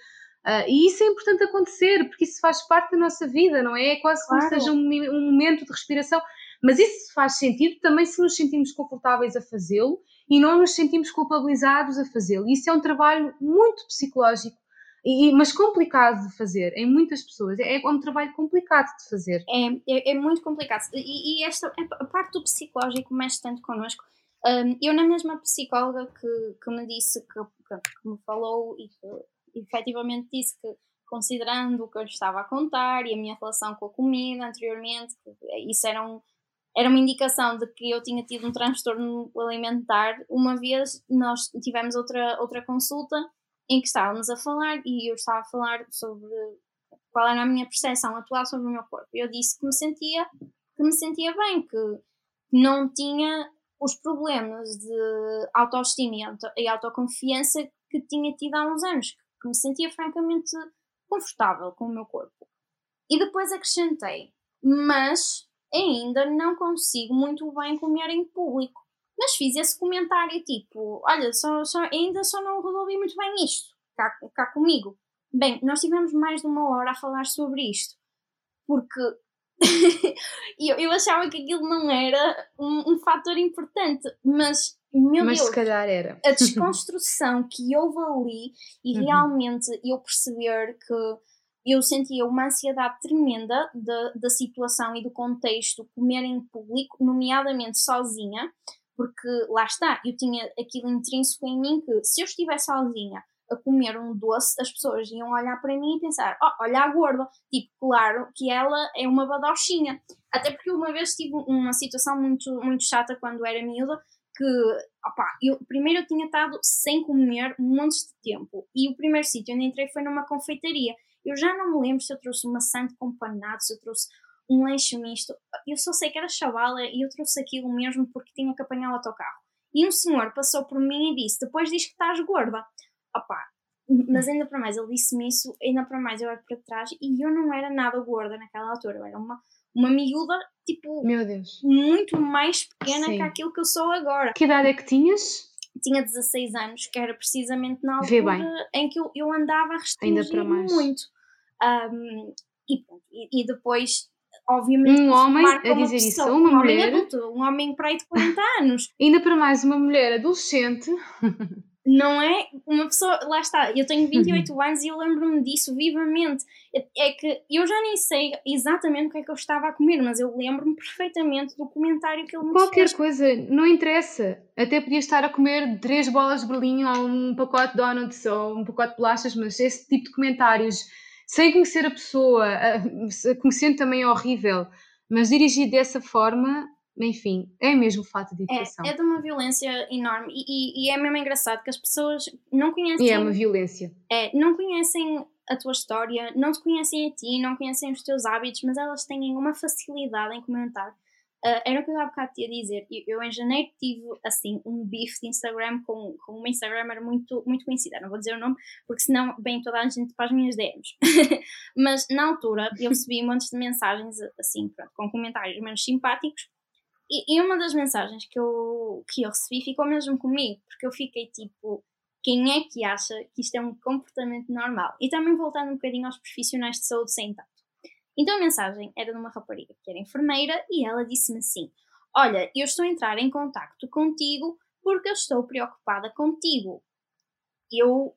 Uh, e isso é importante acontecer, porque isso faz parte da nossa vida, não é? É quase como claro. seja um, um, momento de respiração. Mas isso faz sentido também se nos sentimos confortáveis a fazê-lo e não nos sentimos culpabilizados a fazê-lo. Isso é um trabalho muito psicológico, e, mas complicado de fazer em muitas pessoas. É, é um trabalho complicado de fazer. É, é, é muito complicado. E, e, esta a parte do psicológico mexe tanto connosco. Um, eu, na mesma psicóloga que, que me disse, que, que me falou e que efetivamente disse que, considerando o que eu estava a contar e a minha relação com a comida anteriormente, isso era, um, era uma indicação de que eu tinha tido um transtorno alimentar. Uma vez nós tivemos outra, outra consulta em que estávamos a falar e eu estava a falar sobre qual era a minha percepção atual sobre o meu corpo. Eu disse que me sentia, que me sentia bem, que não tinha os problemas de autoestima e, auto, e autoconfiança que tinha tido há uns anos, que me sentia francamente confortável com o meu corpo. E depois acrescentei, mas ainda não consigo muito bem comer em público. Mas fiz esse comentário tipo: olha, só, só, ainda só não resolvi muito bem isto, cá, cá comigo. Bem, nós tivemos mais de uma hora a falar sobre isto, porque eu, eu achava que aquilo não era um, um fator importante, mas meu mas Deus, se calhar era. a desconstrução que houve ali e uhum. realmente eu perceber que eu sentia uma ansiedade tremenda da, situação e do contexto comer em público, nomeadamente sozinha, porque lá está, eu tinha aquilo intrínseco em mim que se eu estivesse sozinha a comer um doce, as pessoas iam olhar para mim e pensar: oh, olha a gorda, tipo, claro que ela é uma badochinha. Até porque uma vez tive uma situação muito, muito chata quando era miúda, que, opa, eu, primeiro eu tinha estado sem comer um monte de tempo, e o primeiro sítio onde entrei foi numa confeitaria. Eu já não me lembro se eu trouxe uma sante com panado, se eu trouxe um lanche misto. Eu só sei que era chavala e eu trouxe aquilo mesmo porque tinha que apanhar o autocarro. E um senhor passou por mim e disse: Depois diz que estás gorda. Opá, mas ainda para mais, ele disse-me isso, ainda para mais eu olho para trás e eu não era nada gorda naquela altura, eu era uma, uma miúda, tipo, Meu Deus. muito mais pequena Sim. que aquilo que eu sou agora. Que idade é que tinhas? Tinha 16 anos, que era precisamente na altura em que eu, eu andava a restringir muito. Um, e, e, depois obviamente um homem a dizer isso a uma um mulher homem adulto, um homem para aí de 40 anos ainda para mais uma mulher adolescente não é uma pessoa, lá está, eu tenho 28 uhum. anos e eu lembro-me disso vivamente. É, é, que eu já nem sei exatamente o que é que eu estava a comer, mas eu lembro-me perfeitamente do comentário que ele me Qualquer fez. coisa, não interessa. Até podia estar a comer três bolas de berlim ou um pacote de donuts ou um pacote de bolachas, mas esse tipo de comentários, sem conhecer a pessoa, conhecendo também é horrível, mas dirigido dessa forma, enfim, é mesmo o fato de educação. É, é de uma violência enorme e, e, e, é mesmo engraçado que as pessoas não conhecem. E é uma violência. É, não conhecem a tua história, não te conhecem a ti, não conhecem os teus hábitos, mas elas têm uma facilidade em comentar. Uh, era o que eu há bocado tinha a dizer. Eu, eu, em janeiro tive assim um bife de Instagram com, com uma Instagramer muito, muito conhecida. Não vou dizer o nome, porque senão vem toda a gente para as minhas DMs. mas na altura eu recebi montes de mensagens assim, pronto, com comentários menos simpáticos e, e, uma das mensagens que eu, que eu recebi ficou mesmo comigo, porque eu fiquei tipo, quem é que acha que isto é um comportamento normal? E também voltando um bocadinho aos profissionais de saúde sem tato. Então a mensagem era de uma rapariga que era enfermeira e ela disse-me assim: Olha, eu estou a entrar em contacto contigo porque eu estou preocupada contigo. Eu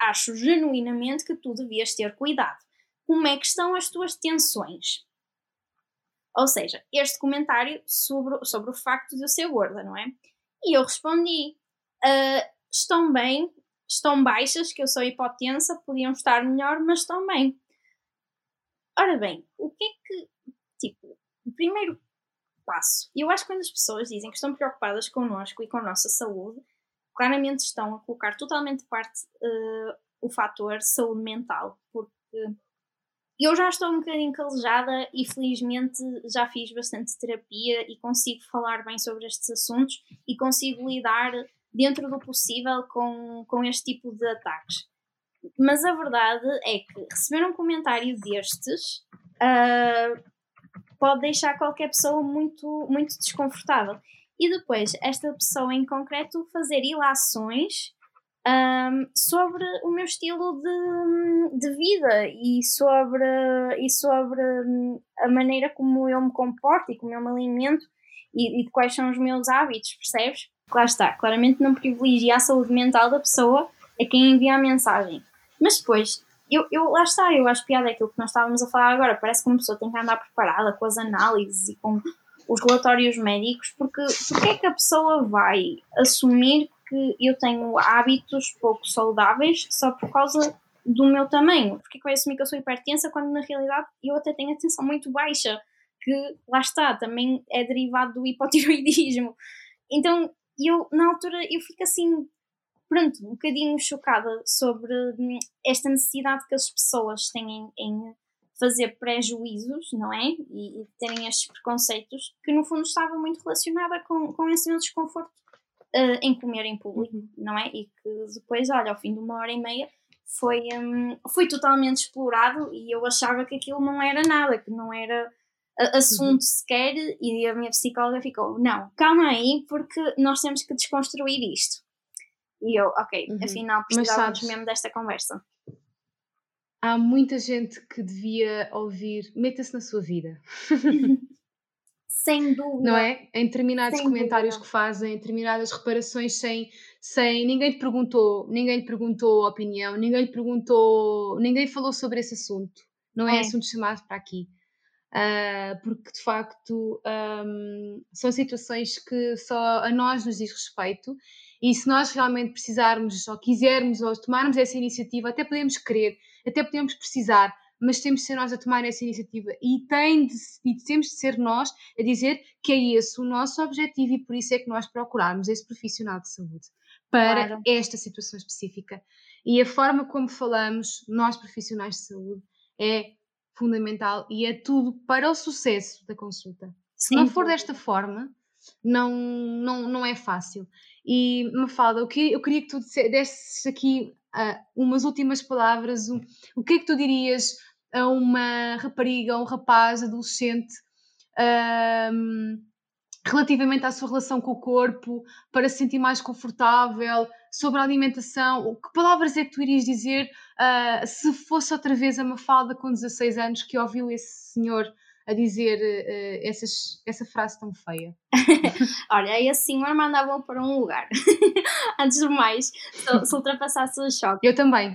acho genuinamente que tu devias ter cuidado. Como é que estão as tuas tensões? Ou seja, este comentário sobre, sobre o facto de eu ser gorda, não é? E eu respondi: uh, estão bem, estão baixas, que eu sou hipotensa, podiam estar melhor, mas estão bem. Ora bem, o que é que. Tipo, o primeiro passo. Eu acho que quando as pessoas dizem que estão preocupadas connosco e com a nossa saúde, claramente estão a colocar totalmente de parte uh, o fator saúde mental, porque eu já estou um bocadinho calejada e felizmente já fiz bastante terapia e consigo falar bem sobre estes assuntos e consigo lidar dentro do possível com, com este tipo de ataques. Mas a verdade é que receber um comentário destes uh, pode deixar qualquer pessoa muito, muito desconfortável. E depois, esta pessoa em concreto fazer ilações um, sobre o meu estilo de, de vida e sobre, e sobre a maneira como eu me comporto e como eu me alimento e, e de quais são os meus hábitos, percebes? Lá está, claramente não privilegia a saúde mental da pessoa a quem envia a mensagem. Mas depois, eu, eu, lá está, eu acho piada aquilo que nós estávamos a falar agora. Parece que uma pessoa tem que andar preparada com as análises e com os relatórios médicos, porque porque é que a pessoa vai assumir que eu tenho hábitos pouco saudáveis só por causa do meu tamanho. Porque vai assumir que eu sou hipertensa quando na realidade eu até tenho a tensão muito baixa, que lá está, também é derivado do hipotiroidismo. Então eu, na altura, eu fico assim, pronto, um bocadinho chocada sobre hum, esta necessidade que as pessoas têm em fazer prejuízos, não é? E, e terem estes preconceitos, que no fundo estava muito relacionada com, com esse meu desconforto uh, em comer em público, uhum. não é? E que depois, olha, ao fim de uma hora e meia foi, um, foi totalmente explorado e eu achava que aquilo não era nada, que não era assunto uhum. sequer, e a minha psicóloga ficou: não, calma aí, porque nós temos que desconstruir isto. E eu, ok, uhum. afinal precisávamos mesmo desta conversa. Há muita gente que devia ouvir, meta-se na sua vida. sem dúvida. Não é? Em determinados sem comentários dúvida. que fazem, em determinadas reparações, sem, sem. Ninguém te perguntou, ninguém lhe perguntou a opinião, ninguém lhe perguntou, ninguém falou sobre esse assunto. Não é, é assunto chamado para aqui. Uh, porque de facto um, são situações que só a nós nos diz respeito e se nós realmente precisarmos ou quisermos ou tomarmos essa iniciativa, até podemos querer, até podemos precisar, mas temos de ser nós a tomar essa iniciativa e, tem de, e temos de ser nós a dizer que é esse o nosso objetivo e por isso é que nós procurarmos esse profissional de saúde para claro. esta situação específica. E a forma como falamos, nós profissionais de saúde, é fundamental e é tudo para o sucesso da consulta. Se Sim, não for desta forma, não, não, não é fácil. E, Mafalda, eu queria, eu queria que tu desses aqui uh, umas últimas palavras. O que é que tu dirias a uma rapariga, a um rapaz, adolescente, relativamente à sua relação com o corpo, para se sentir mais confortável, sobre a alimentação, que palavras é que tu irias dizer uh, se fosse outra vez a Mafalda com 16 anos que ouviu esse senhor a dizer uh, essas, essa frase tão feia? Olha, esse senhor mandava para um lugar. Antes de mais, se, se ultrapassasse o choque. Eu também.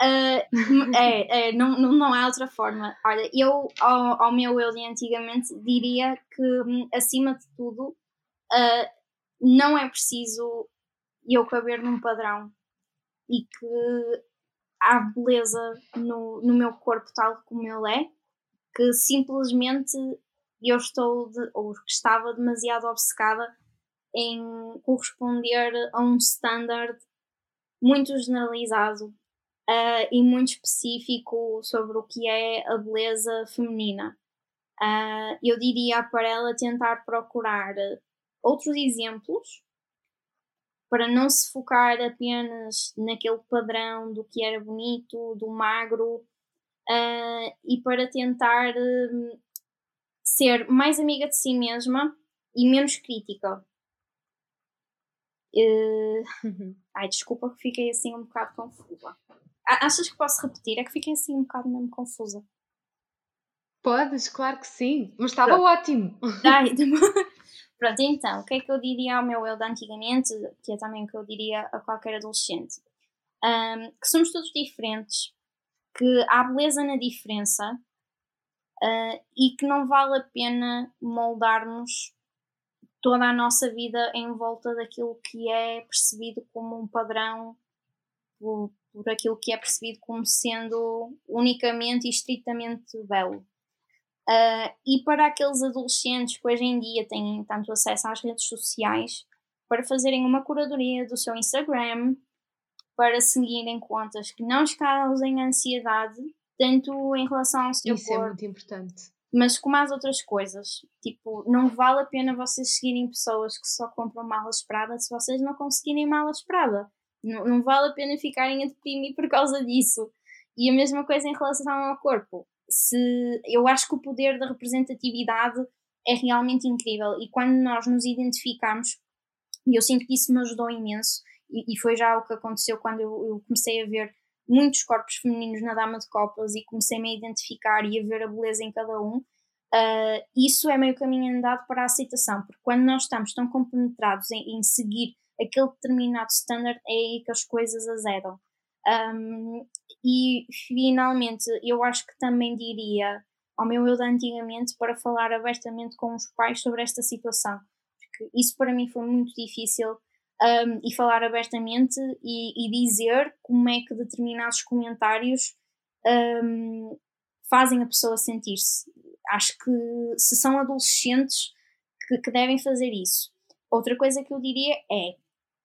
Uh, é, é não, não há outra forma. Olha, eu, ao, ao meu eu de antigamente, diria que, hum, acima de tudo, uh, não é preciso eu caber num padrão e que há beleza no, no meu corpo tal como ele é, que simplesmente eu estou, de, ou que estava demasiado obcecada em corresponder a um standard muito generalizado uh, e muito específico sobre o que é a beleza feminina. Uh, eu diria para ela tentar procurar outros exemplos para não se focar apenas naquele padrão do que era bonito, do magro, uh, e para tentar uh, ser mais amiga de si mesma e menos crítica. Uh, ai, desculpa que fiquei assim um bocado confusa. Achas que posso repetir? É que fiquei assim um bocado mesmo confusa. Podes, claro que sim, mas estava Pronto. ótimo. Ai, Pronto, então, o que é que eu diria ao meu eu de antigamente, que é também o que eu diria a qualquer adolescente? Um, que somos todos diferentes, que há beleza na diferença uh, e que não vale a pena moldarmos toda a nossa vida em volta daquilo que é percebido como um padrão, por, por aquilo que é percebido como sendo unicamente e estritamente belo. Uh, e para aqueles adolescentes que hoje em dia têm tanto acesso às redes sociais, para fazerem uma curadoria do seu Instagram, para seguirem contas que não os causem ansiedade, tanto em relação ao seu Isso corpo, é muito importante. Mas como as outras coisas, tipo, não vale a pena vocês seguirem pessoas que só compram malas Prada se vocês não conseguirem malas Prada. Não, não vale a pena ficarem a deprimir por causa disso. E a mesma coisa em relação ao corpo se eu acho que o poder da representatividade é realmente incrível e quando nós nos identificamos e eu sinto que isso me ajudou imenso e, foi já o que aconteceu quando eu, eu, comecei a ver muitos corpos femininos na dama de copas e comecei-me a identificar e a ver a beleza em cada um. Uh, isso é meio caminho andado para a aceitação porque quando nós estamos tão compenetrados em, em seguir aquele determinado standard é aí que as coisas azedam. Um, e finalmente, eu acho que também diria ao meu eu de antigamente para falar abertamente com os pais sobre esta situação, porque isso para mim foi muito difícil um, e falar abertamente e, e, dizer como é que determinados comentários um, fazem a pessoa sentir-se. Acho que se são adolescentes que, que devem fazer isso. Outra coisa que eu diria é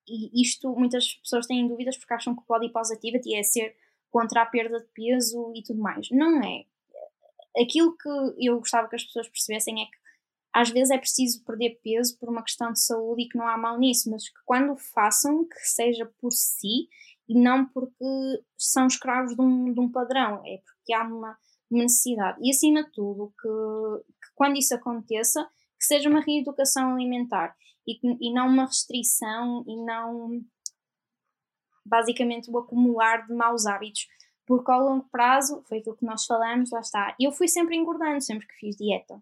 e isto muitas pessoas têm dúvidas porque acham que o body positivity é ser contra a perda de peso e tudo mais. Não é. Aquilo que eu gostava que as pessoas percebessem é que às vezes é preciso perder peso por uma questão de saúde e que não há mal nisso, mas que quando o façam, que seja por si e não porque são escravos de um, de um padrão, é porque há uma, uma necessidade. E acima de tudo, que, que, quando isso aconteça, que seja uma reeducação alimentar e, e não uma restrição e não basicamente o acumular de maus hábitos. Porque ao longo prazo, foi aquilo que nós falamos, lá está. Eu fui sempre engordando, sempre que fiz dieta.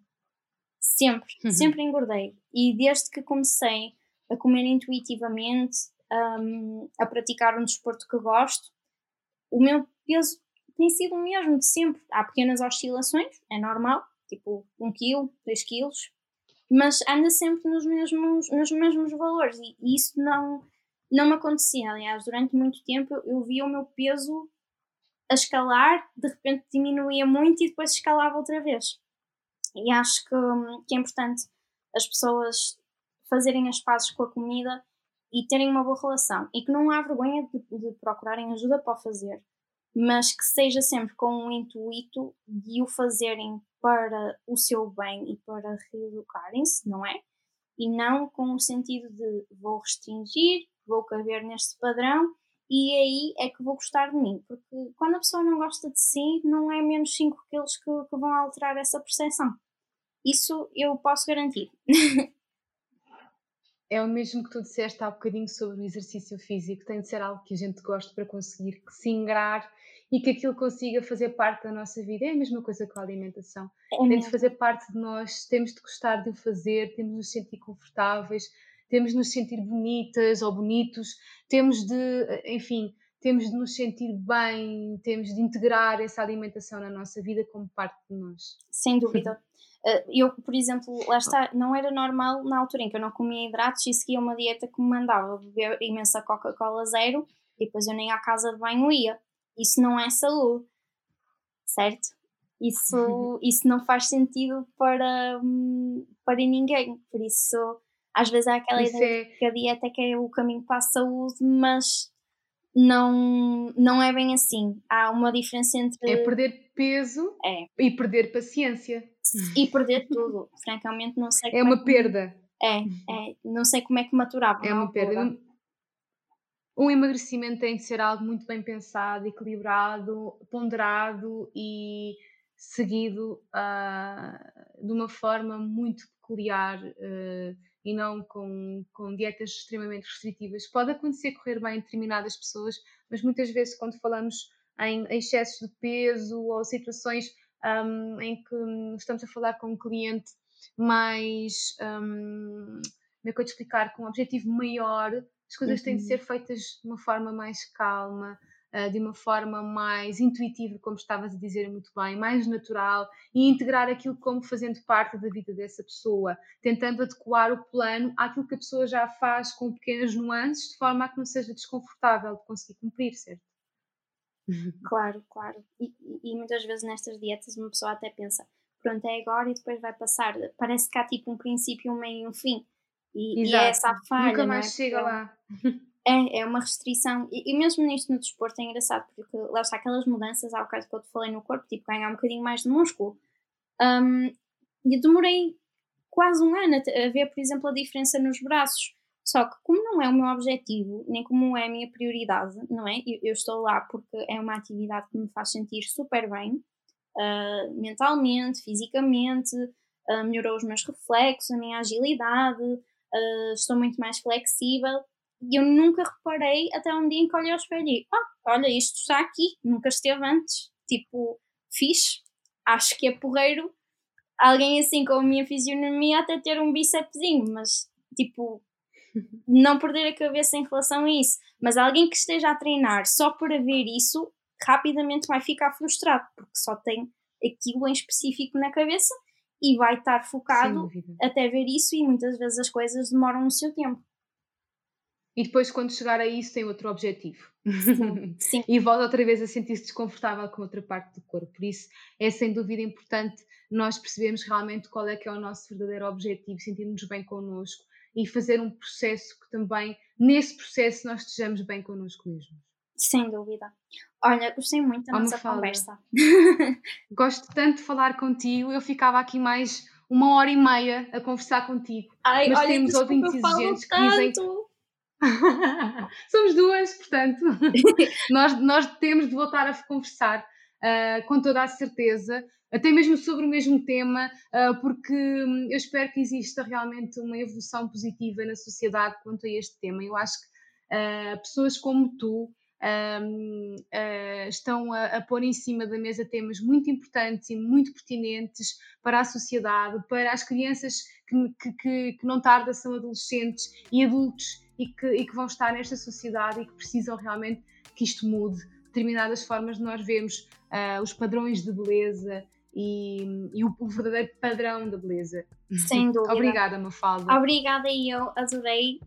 Sempre, uhum. sempre engordei. E desde que comecei a comer intuitivamente, um, a praticar um desporto que gosto, o meu peso tem sido o mesmo de sempre. Há pequenas oscilações, é normal, tipo 1 kg, 2 kg, mas anda sempre nos mesmos, nos mesmos valores e, e isso não, não me acontecia. Aliás, durante muito tempo eu via o meu peso a escalar, de repente diminuía muito e depois escalava outra vez. E acho que, que é importante as pessoas fazerem as pazes com a comida e terem uma boa relação. E que não há vergonha de, de procurarem ajuda para o fazer, mas que seja sempre com o intuito de o fazerem para o seu bem e para reeducarem-se, não é? E não com o sentido de vou restringir, vou caber neste padrão e aí é que vou gostar de mim. Porque quando a pessoa não gosta de si, não é menos 5 quilos que, que vão alterar essa percepção. Isso eu posso garantir. é o mesmo que tu disseste há bocadinho sobre o exercício físico, tem de ser algo que a gente goste para conseguir se ingrar e que aquilo consiga fazer parte da nossa vida. É a mesma coisa com a alimentação. É tem de fazer parte de nós, temos de gostar de o fazer, temos de nos sentir confortáveis, temos de nos sentir bonitas ou bonitos, temos de, enfim, temos de nos sentir bem, temos de integrar essa alimentação na nossa vida como parte de nós. Sem dúvida. Eh, eu, por exemplo, lá está, não era normal na altura em que eu não comia hidratos e seguia uma dieta que me mandava beber imensa Coca-Cola zero e depois eu nem à casa de banho ia. Isso não é saúde, certo? Isso, isso não faz sentido para, hum, para ninguém. Por isso, às vezes há aquela isso ideia é... que a dieta é que é o caminho para a saúde, mas não, não é bem assim. Há uma diferença entre. É perder peso é. e perder paciência. E perder tudo. Francamente, não sei. É uma é que... perda. É, é, não sei como é que maturava. É uma perda. Um emagrecimento tem de ser algo muito bem pensado, equilibrado, ponderado e seguido uh, de uma forma muito peculiar. Uh, e não com, com dietas extremamente restritivas. Pode acontecer correr bem em determinadas pessoas, mas muitas vezes quando falamos em excessos de peso ou situações um, em que estamos a falar com um cliente mais, um, como é que eu te explicar, com um objetivo maior, as coisas uhum. têm de uhum. ser feitas de uma forma mais calma, de uma forma mais intuitiva, como estavas a dizer muito bem, mais natural e integrar aquilo como fazendo parte da vida dessa pessoa, tentando adequar o plano àquilo que a pessoa já faz com pequenas nuances, de forma a que não seja desconfortável de conseguir cumprir, certo? Claro, claro. E, e, muitas vezes nestas dietas uma pessoa até pensa, pronto, é agora e depois vai passar. Parece que há tipo um princípio, um meio e um fim. E, e é essa a falha. Nunca mais é? chega lá. É, é uma restrição. E, e, mesmo nisto no desporto é engraçado, porque lá está aquelas mudanças, ao caso que eu te falei no corpo, tipo ganhar um bocadinho mais de músculo. Um, e demorei quase um ano a, a, ver, por exemplo, a diferença nos braços. Só que, como não é o meu objetivo, nem como é a minha prioridade, não é? Eu, eu estou lá porque é uma atividade que me faz sentir super bem, uh, mentalmente, fisicamente, uh, melhorou os meus reflexos, a minha agilidade, uh, estou muito mais flexível e eu nunca reparei até um dia em que olhei ao espelho e ah, olha, isto está aqui, nunca esteve antes. Tipo, fixe, acho que é porreiro alguém assim com a minha fisionomia até ter um bícepsinho, mas tipo, não perder a cabeça em relação a isso. Mas alguém que esteja a treinar só para ver isso, rapidamente vai ficar frustrado, porque só tem aquilo em específico na cabeça e vai estar focado até ver isso e muitas vezes as coisas demoram o seu tempo. E depois, quando chegar a isso, tem outro objetivo. Sim, sim. e volta outra vez a sentir-se desconfortável com outra parte do corpo. Por isso, é sem dúvida importante nós percebermos realmente qual é que é o nosso verdadeiro objetivo, sentirmos bem connosco e fazer um processo que também, nesse processo, nós estejamos bem connosco mesmos. Sem dúvida. Olha, gostei muito da oh, nossa conversa. Gosto tanto de falar contigo, eu ficava aqui mais uma hora e meia a conversar contigo. Ai, mas olha, temos ouvintes exigentes que dizem. Somos duas, portanto, nós, nós temos de voltar a conversar uh, com toda a certeza, até mesmo sobre o mesmo tema, uh, porque hum, eu espero que exista realmente uma evolução positiva na sociedade quanto a este tema. Eu acho que uh, pessoas como tu um, uh, estão a, a, pôr em cima da mesa temas muito importantes e muito pertinentes para a sociedade, para as crianças que, que, que não tarda são adolescentes e adultos e que, e que, vão estar nesta sociedade e que precisam realmente que isto mude. Determinadas formas de nós vemos uh, os padrões de beleza e, e o, o, verdadeiro padrão da beleza. Sem dúvida. Obrigada, Mafalda. Obrigada e eu adorei